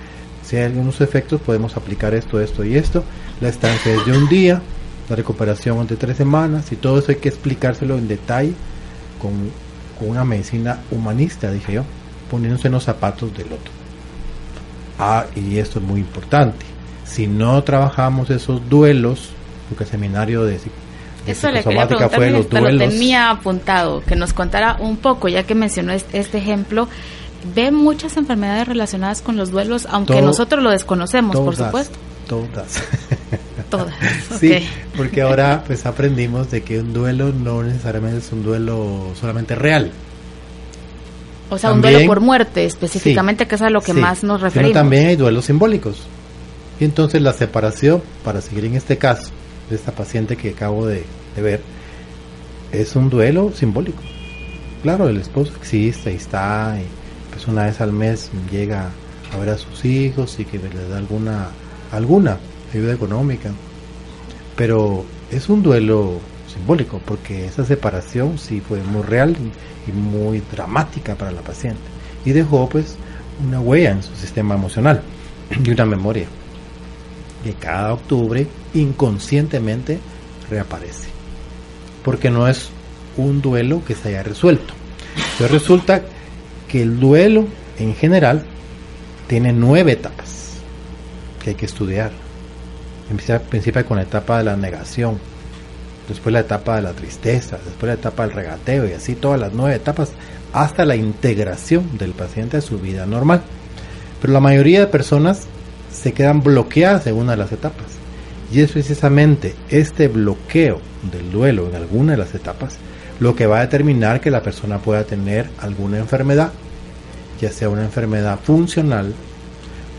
si hay algunos efectos podemos aplicar esto, esto y esto, la estancia es de un día, la recuperación de tres semanas y todo eso hay que explicárselo en detalle con, con una medicina humanista, dije yo, poniéndose en los zapatos del otro. Ah, y esto es muy importante, si no trabajamos esos duelos, porque el seminario de eso le quería preguntar, fue los lo tenía apuntado, que nos contara un poco, ya que mencionó este ejemplo. Ve muchas enfermedades relacionadas con los duelos, aunque Todo, nosotros lo desconocemos, todas, por supuesto. Todas. todas. Sí, okay. porque ahora pues aprendimos de que un duelo no necesariamente es un duelo solamente real. O sea, también, un duelo por muerte específicamente, sí, que es a lo que sí, más nos referimos. Pero también hay duelos simbólicos. Y entonces la separación, para seguir en este caso, de esta paciente que acabo de, de, ver es un duelo simbólico. Claro, el esposo existe y está, y pues una vez al mes llega a ver a sus hijos y que les da alguna, alguna ayuda económica. Pero es un duelo simbólico porque esa separación sí fue muy real y, muy dramática para la paciente y dejó pues una huella en su sistema emocional y una memoria que cada octubre inconscientemente reaparece. Porque no es un duelo que se haya resuelto. Entonces resulta que el duelo en general tiene nueve etapas que hay que estudiar. Empieza, principia con la etapa de la negación, después la etapa de la tristeza, después la etapa del regateo y así todas las nueve etapas hasta la integración del paciente a su vida normal. Pero la mayoría de personas se quedan bloqueadas en una de las etapas. Y es precisamente este bloqueo del duelo en alguna de las etapas lo que va a determinar que la persona pueda tener alguna enfermedad, ya sea una enfermedad funcional,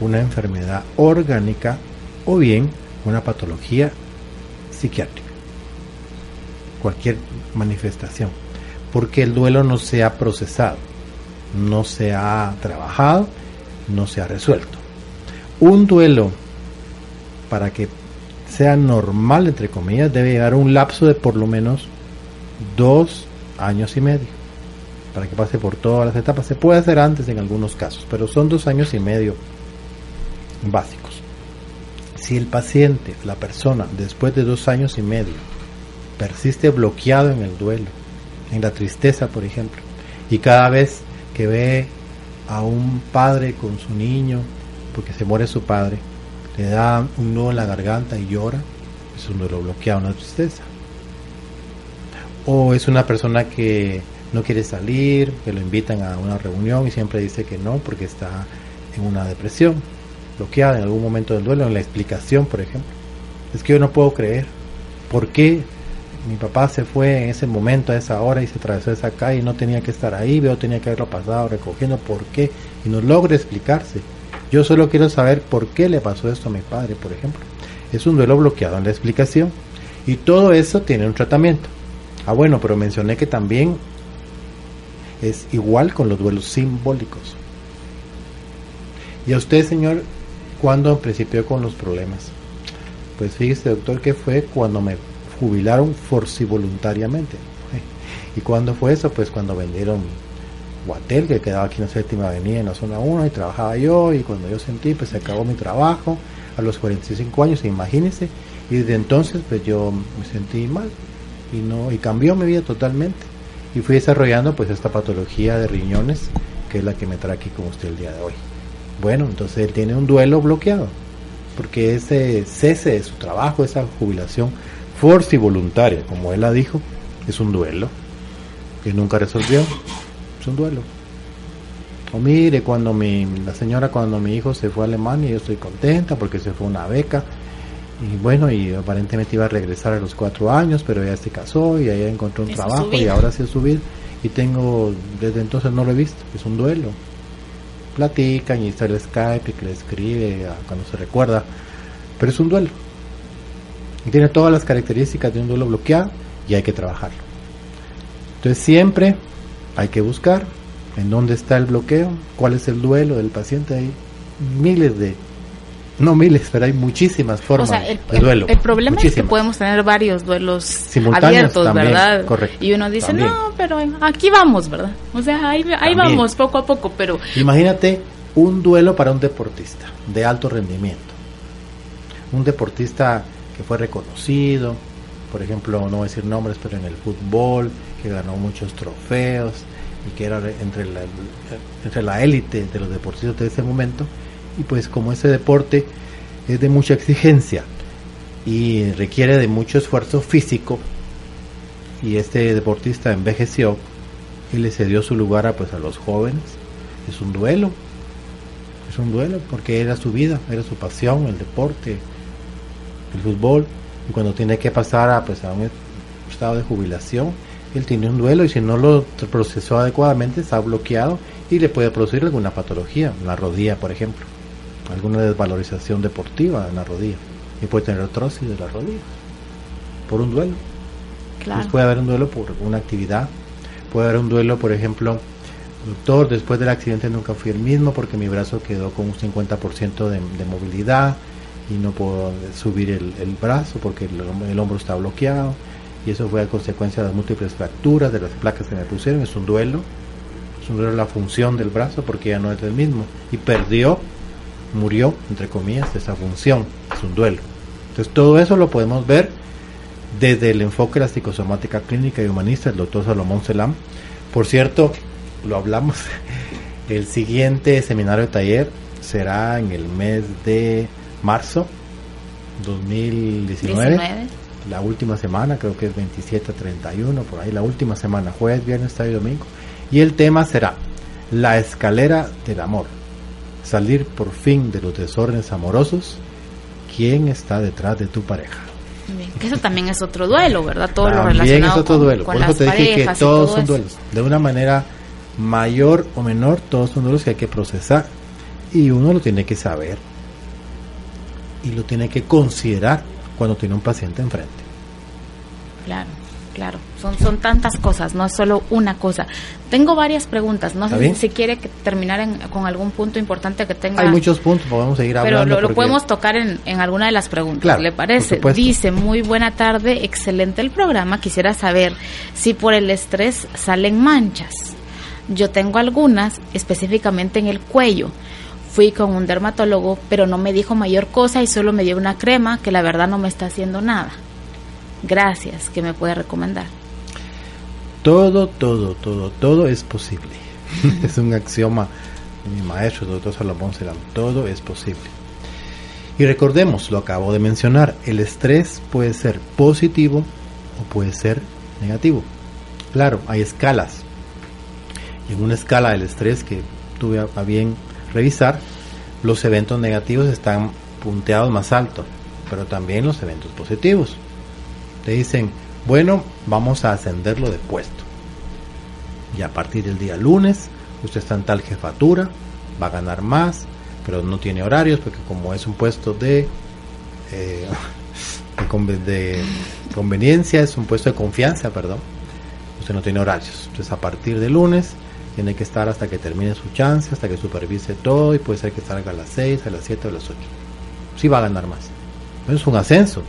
una enfermedad orgánica o bien una patología psiquiátrica. cualquier manifestación, porque el duelo no se ha procesado, no se ha trabajado, no se ha resuelto. Un duelo, para que sea normal, entre comillas, debe llevar un lapso de por lo menos dos años y medio, para que pase por todas las etapas. Se puede hacer antes en algunos casos, pero son dos años y medio básicos. Si el paciente, la persona, después de dos años y medio, persiste bloqueado en el duelo, en la tristeza, por ejemplo, y cada vez que ve a un padre con su niño, porque se muere su padre, le da un nudo en la garganta y llora, es un duelo bloqueado, una tristeza. O es una persona que no quiere salir, que lo invitan a una reunión y siempre dice que no porque está en una depresión, bloqueada en algún momento del duelo, en la explicación, por ejemplo. Es que yo no puedo creer por qué mi papá se fue en ese momento, a esa hora, y se atravesó esa calle y no tenía que estar ahí, veo tenía que haberlo pasado recogiendo, ¿por qué? Y no logra explicarse. Yo solo quiero saber por qué le pasó esto a mi padre, por ejemplo. Es un duelo bloqueado en la explicación. Y todo eso tiene un tratamiento. Ah, bueno, pero mencioné que también es igual con los duelos simbólicos. ¿Y a usted, señor, cuándo principió con los problemas? Pues fíjese, doctor, que fue cuando me jubilaron voluntariamente. ¿Y cuándo fue eso? Pues cuando vendieron Guatel, que quedaba aquí en la séptima avenida en la zona 1 y trabajaba yo y cuando yo sentí pues se acabó mi trabajo a los 45 años, imagínense, y desde entonces pues yo me sentí mal y no y cambió mi vida totalmente y fui desarrollando pues esta patología de riñones que es la que me trae aquí con usted el día de hoy. Bueno, entonces él tiene un duelo bloqueado porque ese cese de su trabajo, esa jubilación force y voluntaria, como él la dijo, es un duelo que nunca resolvió, es un duelo. O mire, cuando mi, la señora, cuando mi hijo se fue a Alemania, yo estoy contenta porque se fue una beca. Y bueno, y aparentemente iba a regresar a los cuatro años, pero ella se casó y ahí encontró un trabajo y ahora se ha subido. Y tengo, desde entonces no lo he visto, es un duelo. Platican y está el Skype y que le escribe cuando se recuerda, pero es un duelo tiene todas las características de un duelo bloqueado y hay que trabajarlo. Entonces siempre hay que buscar en dónde está el bloqueo, cuál es el duelo del paciente. Hay miles de, no miles, pero hay muchísimas formas el, de duelo. El, problema es que podemos tener varios duelos abiertos, ¿verdad? Correcto, y uno dice, no, pero aquí vamos, ¿verdad? O sea, ahí, ahí vamos poco a poco, pero... Imagínate un duelo para un deportista de alto rendimiento. Un deportista que fue reconocido, por ejemplo, no voy a decir nombres, pero en el fútbol, que ganó muchos trofeos y que era entre la, entre la élite de los deportistas de ese momento. Y pues como ese deporte es de mucha exigencia y requiere de mucho esfuerzo físico, y este deportista envejeció y le cedió su lugar a, pues, a los jóvenes, es un duelo, es un duelo porque era su vida, era su pasión, el deporte, el fútbol y cuando tiene que pasar a, pues, a un estado de jubilación, él tiene un duelo y si no lo procesó adecuadamente está bloqueado y le puede producir alguna patología, la rodilla por ejemplo, alguna desvalorización deportiva en la rodilla y puede tener artrosis de la rodilla por un duelo. Claro. puede haber un duelo por una actividad, puede haber un duelo, por ejemplo, doctor, después del accidente nunca fui el mismo porque mi brazo quedó con un 50% de, de movilidad, y no puedo subir el, brazo porque el, hombro está bloqueado y eso fue a consecuencia de las múltiples fracturas de las placas que me pusieron, es un duelo, es un duelo la función del brazo porque ya no es el mismo y perdió, murió, entre comillas, esa función, es un duelo. Entonces todo eso lo podemos ver desde el enfoque de la psicosomática clínica y humanista del doctor Salomón Selam. Por cierto, lo hablamos, el siguiente seminario taller será en el mes de marzo 2019. La última semana, creo que es 27 a 31, por ahí la última semana, jueves, viernes, sábado y domingo. Y el tema será la escalera del amor. Salir por fin de los desórdenes amorosos. ¿Quién está detrás de tu pareja? eso también es otro duelo, ¿verdad? Todo lo relacionado es otro duelo. por eso te dije que todos son duelos. De una manera mayor o menor, todos son duelos que hay que procesar. Y uno lo tiene que saber y lo tiene que considerar cuando tiene un paciente enfrente. Claro. Claro, son, son tantas cosas, no es solo una cosa. Tengo varias preguntas, no sé si, quiere que terminar con algún punto importante que tenga. Hay muchos puntos, podemos seguir hablando. Pero lo, podemos tocar en, en, alguna de las preguntas, ¿le parece? Dice, muy buena tarde, excelente el programa, quisiera saber si por el estrés salen manchas. Yo tengo algunas, específicamente en el cuello. Fui con un dermatólogo, pero no me dijo mayor cosa y solo me dio una crema que la verdad no me está haciendo nada. Gracias, ¿qué me puede recomendar? Todo, todo, todo, todo es posible. es un axioma de mi maestro, el doctor Salomón Selam. Todo es posible. Y recordemos, lo acabo de mencionar, el estrés puede ser positivo o puede ser negativo. Claro, hay escalas. Y en una escala del estrés que tuve a bien revisar, los eventos negativos están punteados más alto, pero también los eventos positivos. Te dicen, bueno, vamos a ascenderlo de puesto. Y a partir del día lunes, usted está en tal jefatura, va a ganar más, pero no tiene horarios, porque como es un puesto de, eh, de, conveniencia, es un puesto de confianza, perdón, usted no tiene horarios. Entonces a partir de lunes tiene que estar hasta que termine su chance, hasta que supervise todo y puede ser que salga a las 6, a las 7 o a las 8. Sí va a ganar más. es un ascenso.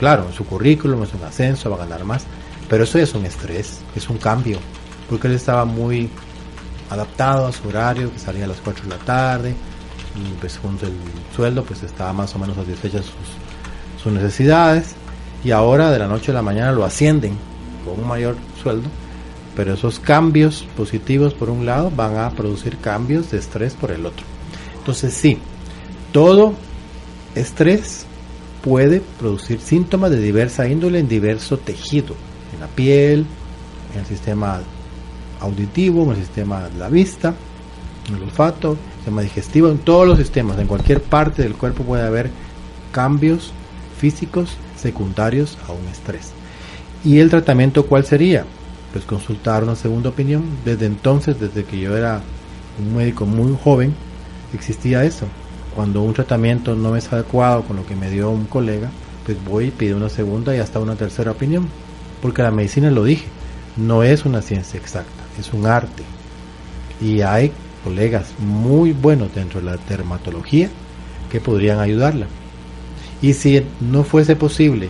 Claro, en su currículum es un ascenso, va a ganar más, pero eso es un estrés, es un cambio, porque él estaba muy adaptado a su horario, que salía a las 4 de la tarde, y pues junto el sueldo pues estaba más o menos satisfecha sus, sus necesidades, y ahora de la noche a la mañana lo ascienden con un mayor sueldo, pero esos cambios positivos por un lado van a producir cambios de estrés por el otro. Entonces sí, todo estrés puede producir síntomas de diversa índole en diverso tejido, en la piel, en el sistema auditivo, en el sistema de la vista, en el olfato, en el sistema digestivo, en todos los sistemas, en cualquier parte del cuerpo puede haber cambios físicos secundarios a un estrés. ¿Y el tratamiento cuál sería? Pues consultar una segunda opinión. Desde entonces, desde que yo era un médico muy joven, existía eso cuando un tratamiento no es adecuado con lo que me dio un colega, pues voy y pido una segunda y hasta una tercera opinión. Porque la medicina, lo dije, no es una ciencia exacta, es un arte. Y hay colegas muy buenos dentro de la dermatología que podrían ayudarla. Y si no fuese posible,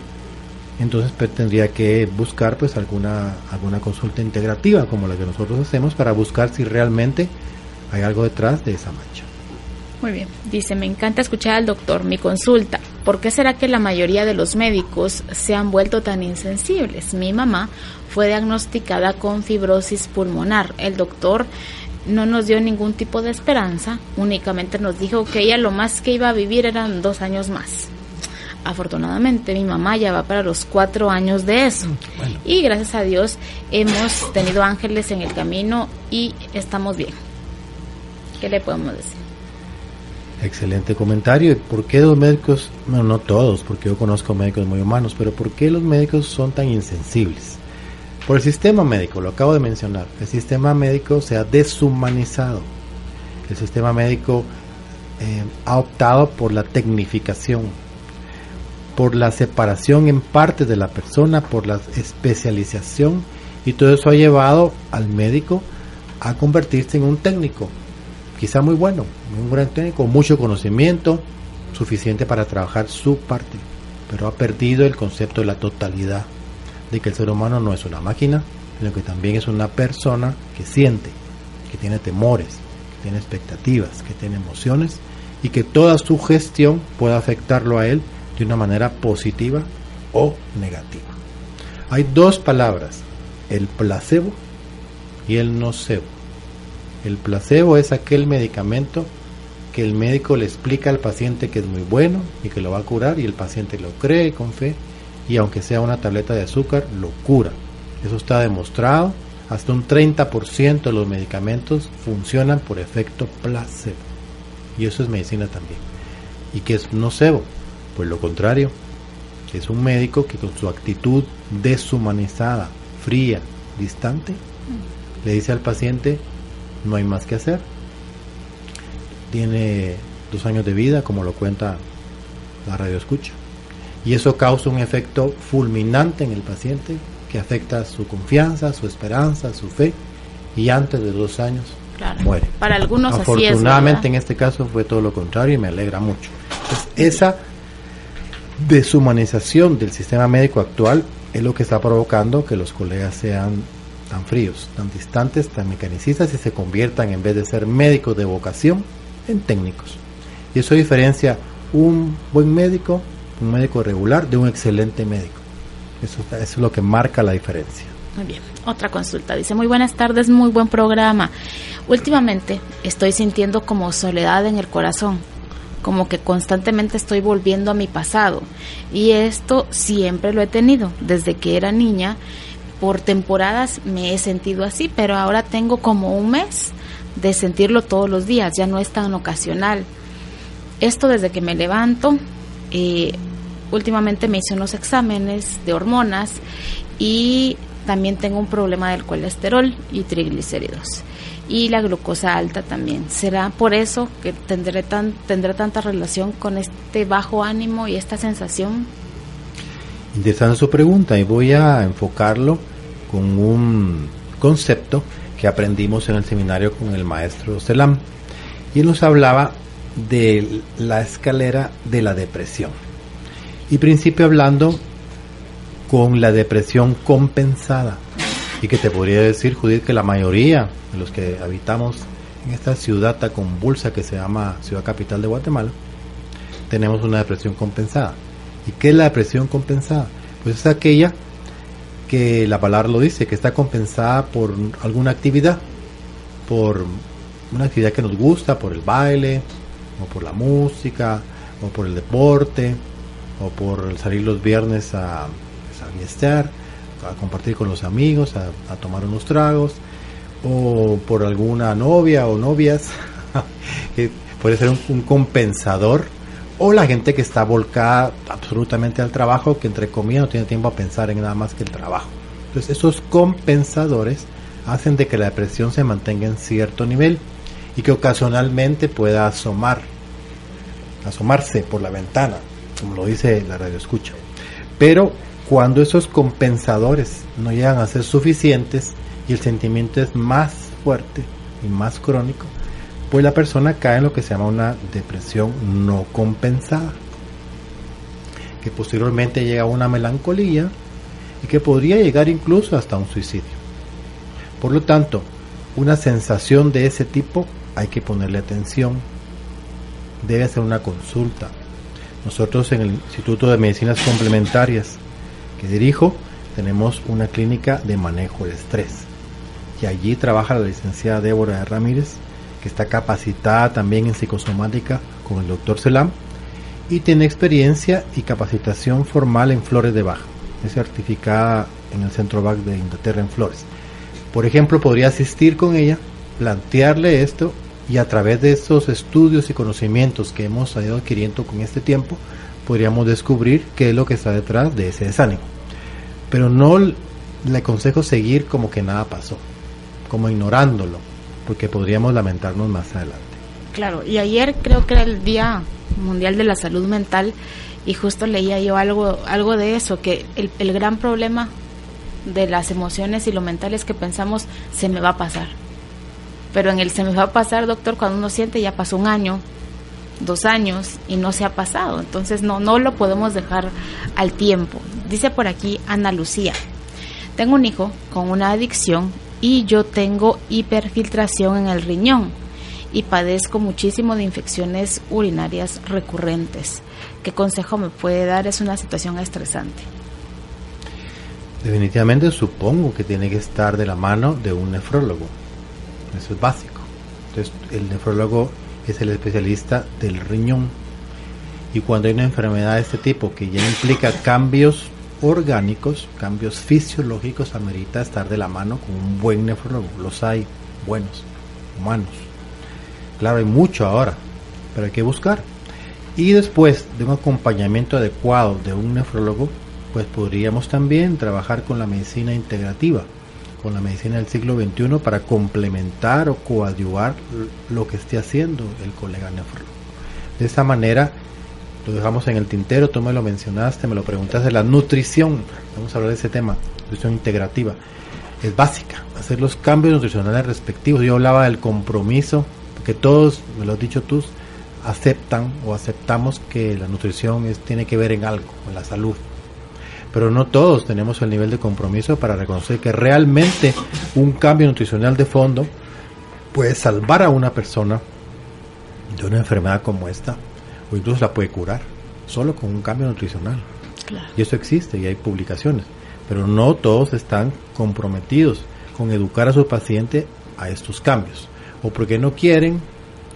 entonces pues, tendría que buscar pues alguna, alguna consulta integrativa como la que nosotros hacemos para buscar si realmente hay algo detrás de esa mancha. Muy bien. Dice, me encanta escuchar al doctor. Mi consulta, ¿por qué será que la mayoría de los médicos se han vuelto tan insensibles? Mi mamá fue diagnosticada con fibrosis pulmonar. El doctor no nos dio ningún tipo de esperanza, únicamente nos dijo que ella lo más que iba a vivir eran dos años más. Afortunadamente mi mamá ya va para los cuatro años de eso. Mm, y gracias a Dios hemos tenido ángeles en el camino y estamos bien. ¿Qué le podemos decir? Excelente comentario. ¿Por qué los médicos, bueno, no todos, porque yo conozco médicos muy humanos, pero por qué los médicos son tan insensibles? Por el sistema médico, lo acabo de mencionar. El sistema médico se ha deshumanizado. El sistema médico eh, ha optado por la tecnificación, por la separación en partes de la persona, por la especialización y todo eso ha llevado al médico a convertirse en un técnico, quizá muy bueno, un gran técnico, mucho conocimiento, suficiente para trabajar su parte, pero ha perdido el concepto de la totalidad, de que el ser humano no es una máquina, sino que también es una persona que siente, que tiene temores, que tiene expectativas, que tiene emociones y que toda su gestión puede afectarlo a él de una manera positiva o negativa. Hay dos palabras, el placebo y el nocebo. El placebo es aquel medicamento que el médico le explica al paciente que es muy bueno y que lo va a curar y el paciente lo cree con fe y aunque sea una tableta de azúcar, lo cura. Eso está demostrado. Hasta un 30% de los medicamentos funcionan por efecto placebo. Y eso es medicina también. ¿Y qué es nocebo? Pues lo contrario. Es un médico que con su actitud deshumanizada, fría, distante, le dice al paciente, no hay más que hacer. Tiene dos años de vida, como lo cuenta la radio escucha. Y eso causa un efecto fulminante en el paciente que afecta su confianza, su esperanza, su fe y antes de dos años muere. Para algunos Afortunadamente en este caso fue todo lo contrario y me alegra mucho. esa deshumanización del sistema médico actual es lo que está provocando que los colegas sean tan fríos, tan distantes, tan mecanicistas y se conviertan en vez de ser médicos de vocación en técnicos. Y eso diferencia un buen médico, un médico regular, de un excelente médico. Eso, eso es lo que marca la diferencia. Muy bien, otra consulta. Dice, muy buenas tardes, muy buen programa. Últimamente estoy sintiendo como soledad en el corazón, como que constantemente estoy volviendo a mi pasado. Y esto siempre lo he tenido, desde que era niña por temporadas me he sentido así, pero ahora tengo como un mes de sentirlo todos los días, ya no es tan ocasional. Esto desde que me levanto, eh, últimamente me hice unos exámenes de hormonas y también tengo un problema del colesterol y triglicéridos y la glucosa alta también. ¿Será por eso que tendré, tan, tendré tanta relación con este bajo ánimo y esta sensación? Interesante su pregunta y voy a enfocarlo con un concepto que aprendimos en el seminario con el maestro Selam. Y él nos hablaba de la escalera de la depresión. Y principio hablando con la depresión compensada. Y que te podría decir, Judith, que la mayoría de los que habitamos en esta ciudad tan convulsa que se llama Ciudad Capital de Guatemala, tenemos una depresión compensada. ¿Y qué es la depresión compensada? Pues es aquella que la palabra lo dice, que está compensada por alguna actividad, por una actividad que nos gusta, por el baile, o por la música, o por el deporte, o por salir los viernes a, pues, a compartir con los amigos, a, tomar unos tragos, o por alguna novia o novias, puede ser un compensador o la gente que está volcada absolutamente al trabajo, que entre comillas no tiene tiempo a pensar en nada más que el trabajo. Entonces esos compensadores hacen de que la depresión se mantenga en cierto nivel y que ocasionalmente pueda asomar, asomarse por la ventana, como lo dice la radio escucha. Pero cuando esos compensadores no llegan a ser suficientes y el sentimiento es más fuerte y más crónico, pues la persona cae en lo que se llama una depresión no compensada, que posteriormente llega a una melancolía y que podría llegar incluso hasta un suicidio. Por lo tanto, una sensación de ese tipo hay que ponerle atención, debe hacer una consulta. Nosotros en el Instituto de Medicinas Complementarias que dirijo tenemos una clínica de manejo de estrés y allí trabaja la licenciada Débora Ramírez que está capacitada también en psicosomática con el doctor Selam y tiene experiencia y capacitación formal en flores de baja. Es certificada en el Centro BAC de Inglaterra en flores. Por ejemplo, podría asistir con ella, plantearle esto y a través de estos estudios y conocimientos que hemos ido adquiriendo con este tiempo, podríamos descubrir qué es lo que está detrás de ese desánimo. Pero no le aconsejo seguir como que nada pasó, como ignorándolo, porque podríamos lamentarnos más adelante. Claro, y ayer creo que era el Día Mundial de la Salud Mental y justo leía yo algo, algo de eso, que el, el gran problema de las emociones y lo mental es que pensamos se me va a pasar. Pero en el se me va a pasar, doctor, cuando uno siente ya pasó un año, dos años y no se ha pasado. Entonces no, no lo podemos dejar al tiempo. Dice por aquí Ana Lucía, tengo un hijo con una adicción y yo tengo hiperfiltración en el riñón y padezco muchísimo de infecciones urinarias recurrentes. ¿Qué consejo me puede dar? Es una situación estresante. Definitivamente supongo que tiene que estar de la mano de un nefrólogo. Eso es básico. Entonces, el nefrólogo es el especialista del riñón. Y cuando hay una enfermedad de este tipo que ya implica cambios orgánicos, cambios fisiológicos, amerita estar de la mano con un buen nefrólogo. Los hay buenos, humanos. Claro, hay mucho ahora, pero hay que buscar. Y después de un acompañamiento adecuado de un nefrólogo, pues podríamos también trabajar con la medicina integrativa, con la medicina del siglo XXI para complementar o coadyuvar lo que esté haciendo el colega nefrólogo. De esa manera lo dejamos en el tintero, tú me lo mencionaste, me lo preguntaste, la nutrición, vamos a hablar de ese tema, nutrición integrativa, es básica, hacer los cambios nutricionales respectivos. Yo hablaba del compromiso, que todos, me lo has dicho tú, aceptan o aceptamos que la nutrición es, tiene que ver en algo, en la salud. Pero no todos tenemos el nivel de compromiso para reconocer que realmente un cambio nutricional de fondo puede salvar a una persona de una enfermedad como esta o incluso la puede curar solo con un cambio nutricional. Y eso existe y hay publicaciones, pero no todos están comprometidos con educar a su paciente a estos cambios, o porque no quieren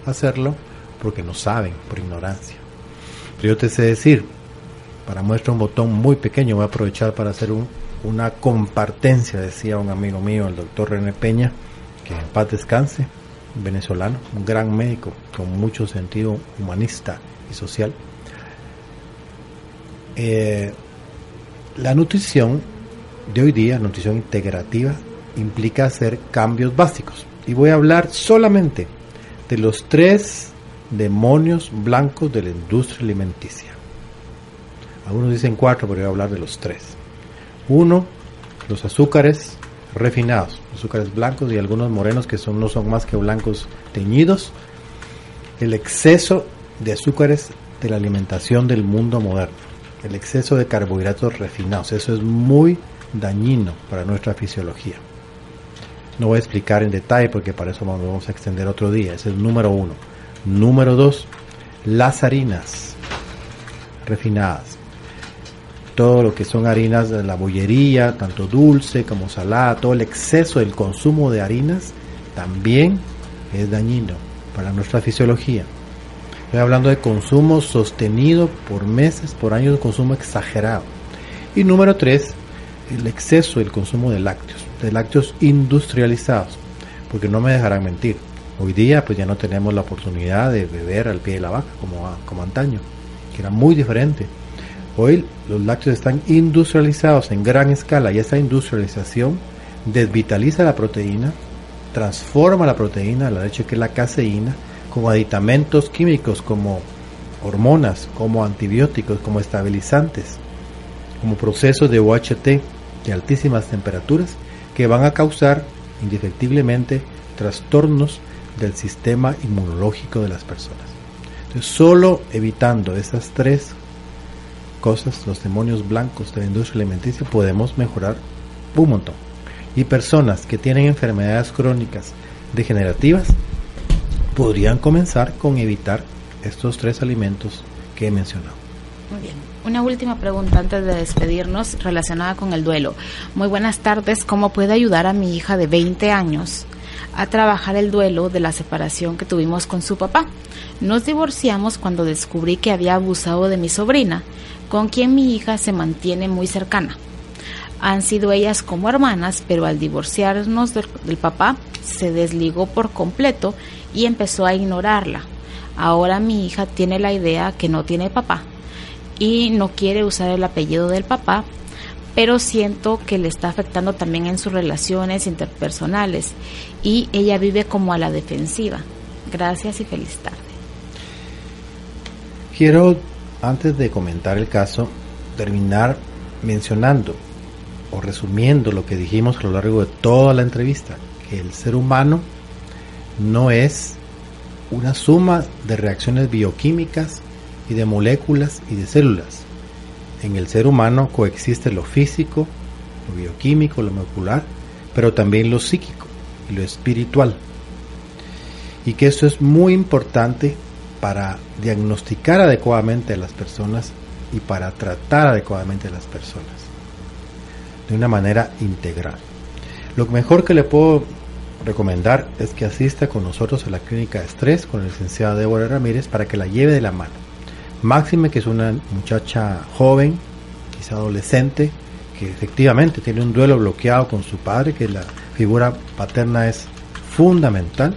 hacerlo, porque no saben, por ignorancia. Pero yo te sé decir, para muestra un botón muy pequeño, voy a aprovechar para hacer un, una compartencia, decía un amigo mío, el doctor René Peña, que en paz descanse, venezolano, un gran médico con mucho sentido humanista y social. Eh, la nutrición de hoy día, nutrición integrativa, implica hacer cambios básicos. Y voy a hablar solamente de los tres demonios blancos de la industria alimenticia. Algunos dicen cuatro, pero voy a hablar de los tres. Uno, los azúcares refinados, azúcares blancos y algunos morenos que no son más que blancos teñidos. El exceso de azúcares de la alimentación del mundo moderno, el exceso de carbohidratos refinados, eso es muy dañino para nuestra fisiología. No voy a explicar en detalle porque para eso vamos a extender otro día, ese es el número uno. Número dos, las harinas refinadas. Todo lo que son harinas de la bollería, tanto dulce como salada, todo el exceso del consumo de harinas también es dañino para nuestra fisiología. Estoy hablando de consumo sostenido por meses, por años de consumo exagerado. Y número tres, el exceso del consumo de lácteos, de lácteos industrializados, porque no me dejarán mentir. Hoy día pues ya no tenemos la oportunidad de beber al pie de la vaca como, como antaño, que era muy diferente. Hoy los lácteos están industrializados en gran escala y esa industrialización desvitaliza la proteína, transforma la proteína, la leche que es la caseína, como aditamentos químicos como hormonas, como antibióticos, como estabilizantes, como procesos de OHT de altísimas temperaturas que van a causar indefectiblemente trastornos del sistema inmunológico de las personas. Entonces, solo evitando esas tres cosas, los demonios blancos de la industria alimenticia, podemos mejorar un montón. Y personas que tienen enfermedades crónicas degenerativas podrían comenzar con evitar estos tres alimentos que he mencionado. Muy bien. Una última pregunta antes de despedirnos relacionada con el duelo. Muy buenas tardes. ¿Cómo puede ayudar a mi hija de 20 años a trabajar el duelo de la separación que tuvimos con su papá? Nos divorciamos cuando descubrí que había abusado de mi sobrina, con quien mi hija se mantiene muy cercana. Han sido ellas como hermanas, pero al divorciarnos del, papá se desligó por completo y empezó a ignorarla. Ahora mi hija tiene la idea que no tiene papá y no quiere usar el apellido del papá, pero siento que le está afectando también en sus relaciones interpersonales y ella vive como a la defensiva. Gracias y feliz tarde. Quiero, antes de comentar el caso, terminar mencionando o resumiendo lo que dijimos a lo largo de toda la entrevista, que el ser humano no es una suma de reacciones bioquímicas y de moléculas y de células. En el ser humano coexiste lo físico, lo bioquímico, lo molecular, pero también lo psíquico y lo espiritual. Y que eso es muy importante para diagnosticar adecuadamente a las personas y para tratar adecuadamente a las personas de una manera integral. Lo mejor que le puedo recomendar es que asista con nosotros a la clínica de estrés con la licenciada Débora Ramírez para que la lleve de la mano. Máxime que es una muchacha joven, quizá adolescente, que efectivamente tiene un duelo bloqueado con su padre, que la figura paterna es fundamental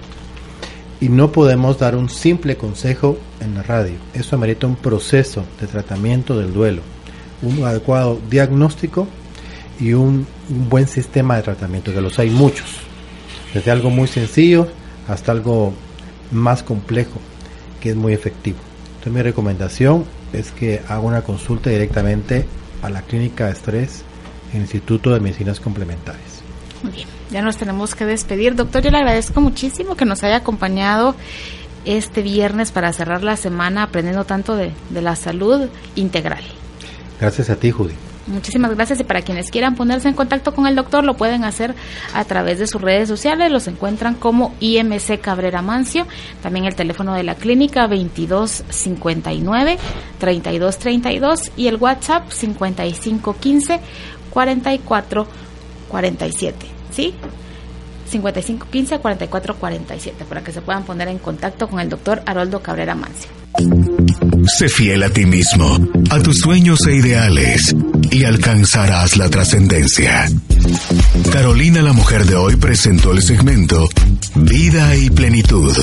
y no podemos dar un simple consejo en la radio. Eso amerita un proceso de tratamiento del duelo, un adecuado diagnóstico y un, un buen sistema de tratamiento, que los hay muchos desde algo muy sencillo hasta algo más complejo, que es muy efectivo. Entonces mi recomendación es que haga una consulta directamente a la clínica de estrés en el Instituto de Medicinas Complementarias. Muy bien, ya nos tenemos que despedir. Doctor, yo le agradezco muchísimo que nos haya acompañado este viernes para cerrar la semana aprendiendo tanto de, de la salud integral. Gracias a ti, Judy. Muchísimas gracias y para quienes quieran ponerse en contacto con el doctor lo pueden hacer a través de sus redes sociales, los encuentran como IMC Cabrera Mancio, también el teléfono de la clínica 2259 3232 y el WhatsApp 5515 4447, ¿sí? 5515 4447 para que se puedan poner en contacto con el doctor Haroldo Cabrera Mancio. Sé fiel a ti mismo, a tus sueños e ideales y alcanzarás la trascendencia. Carolina la mujer de hoy presentó el segmento Vida y Plenitud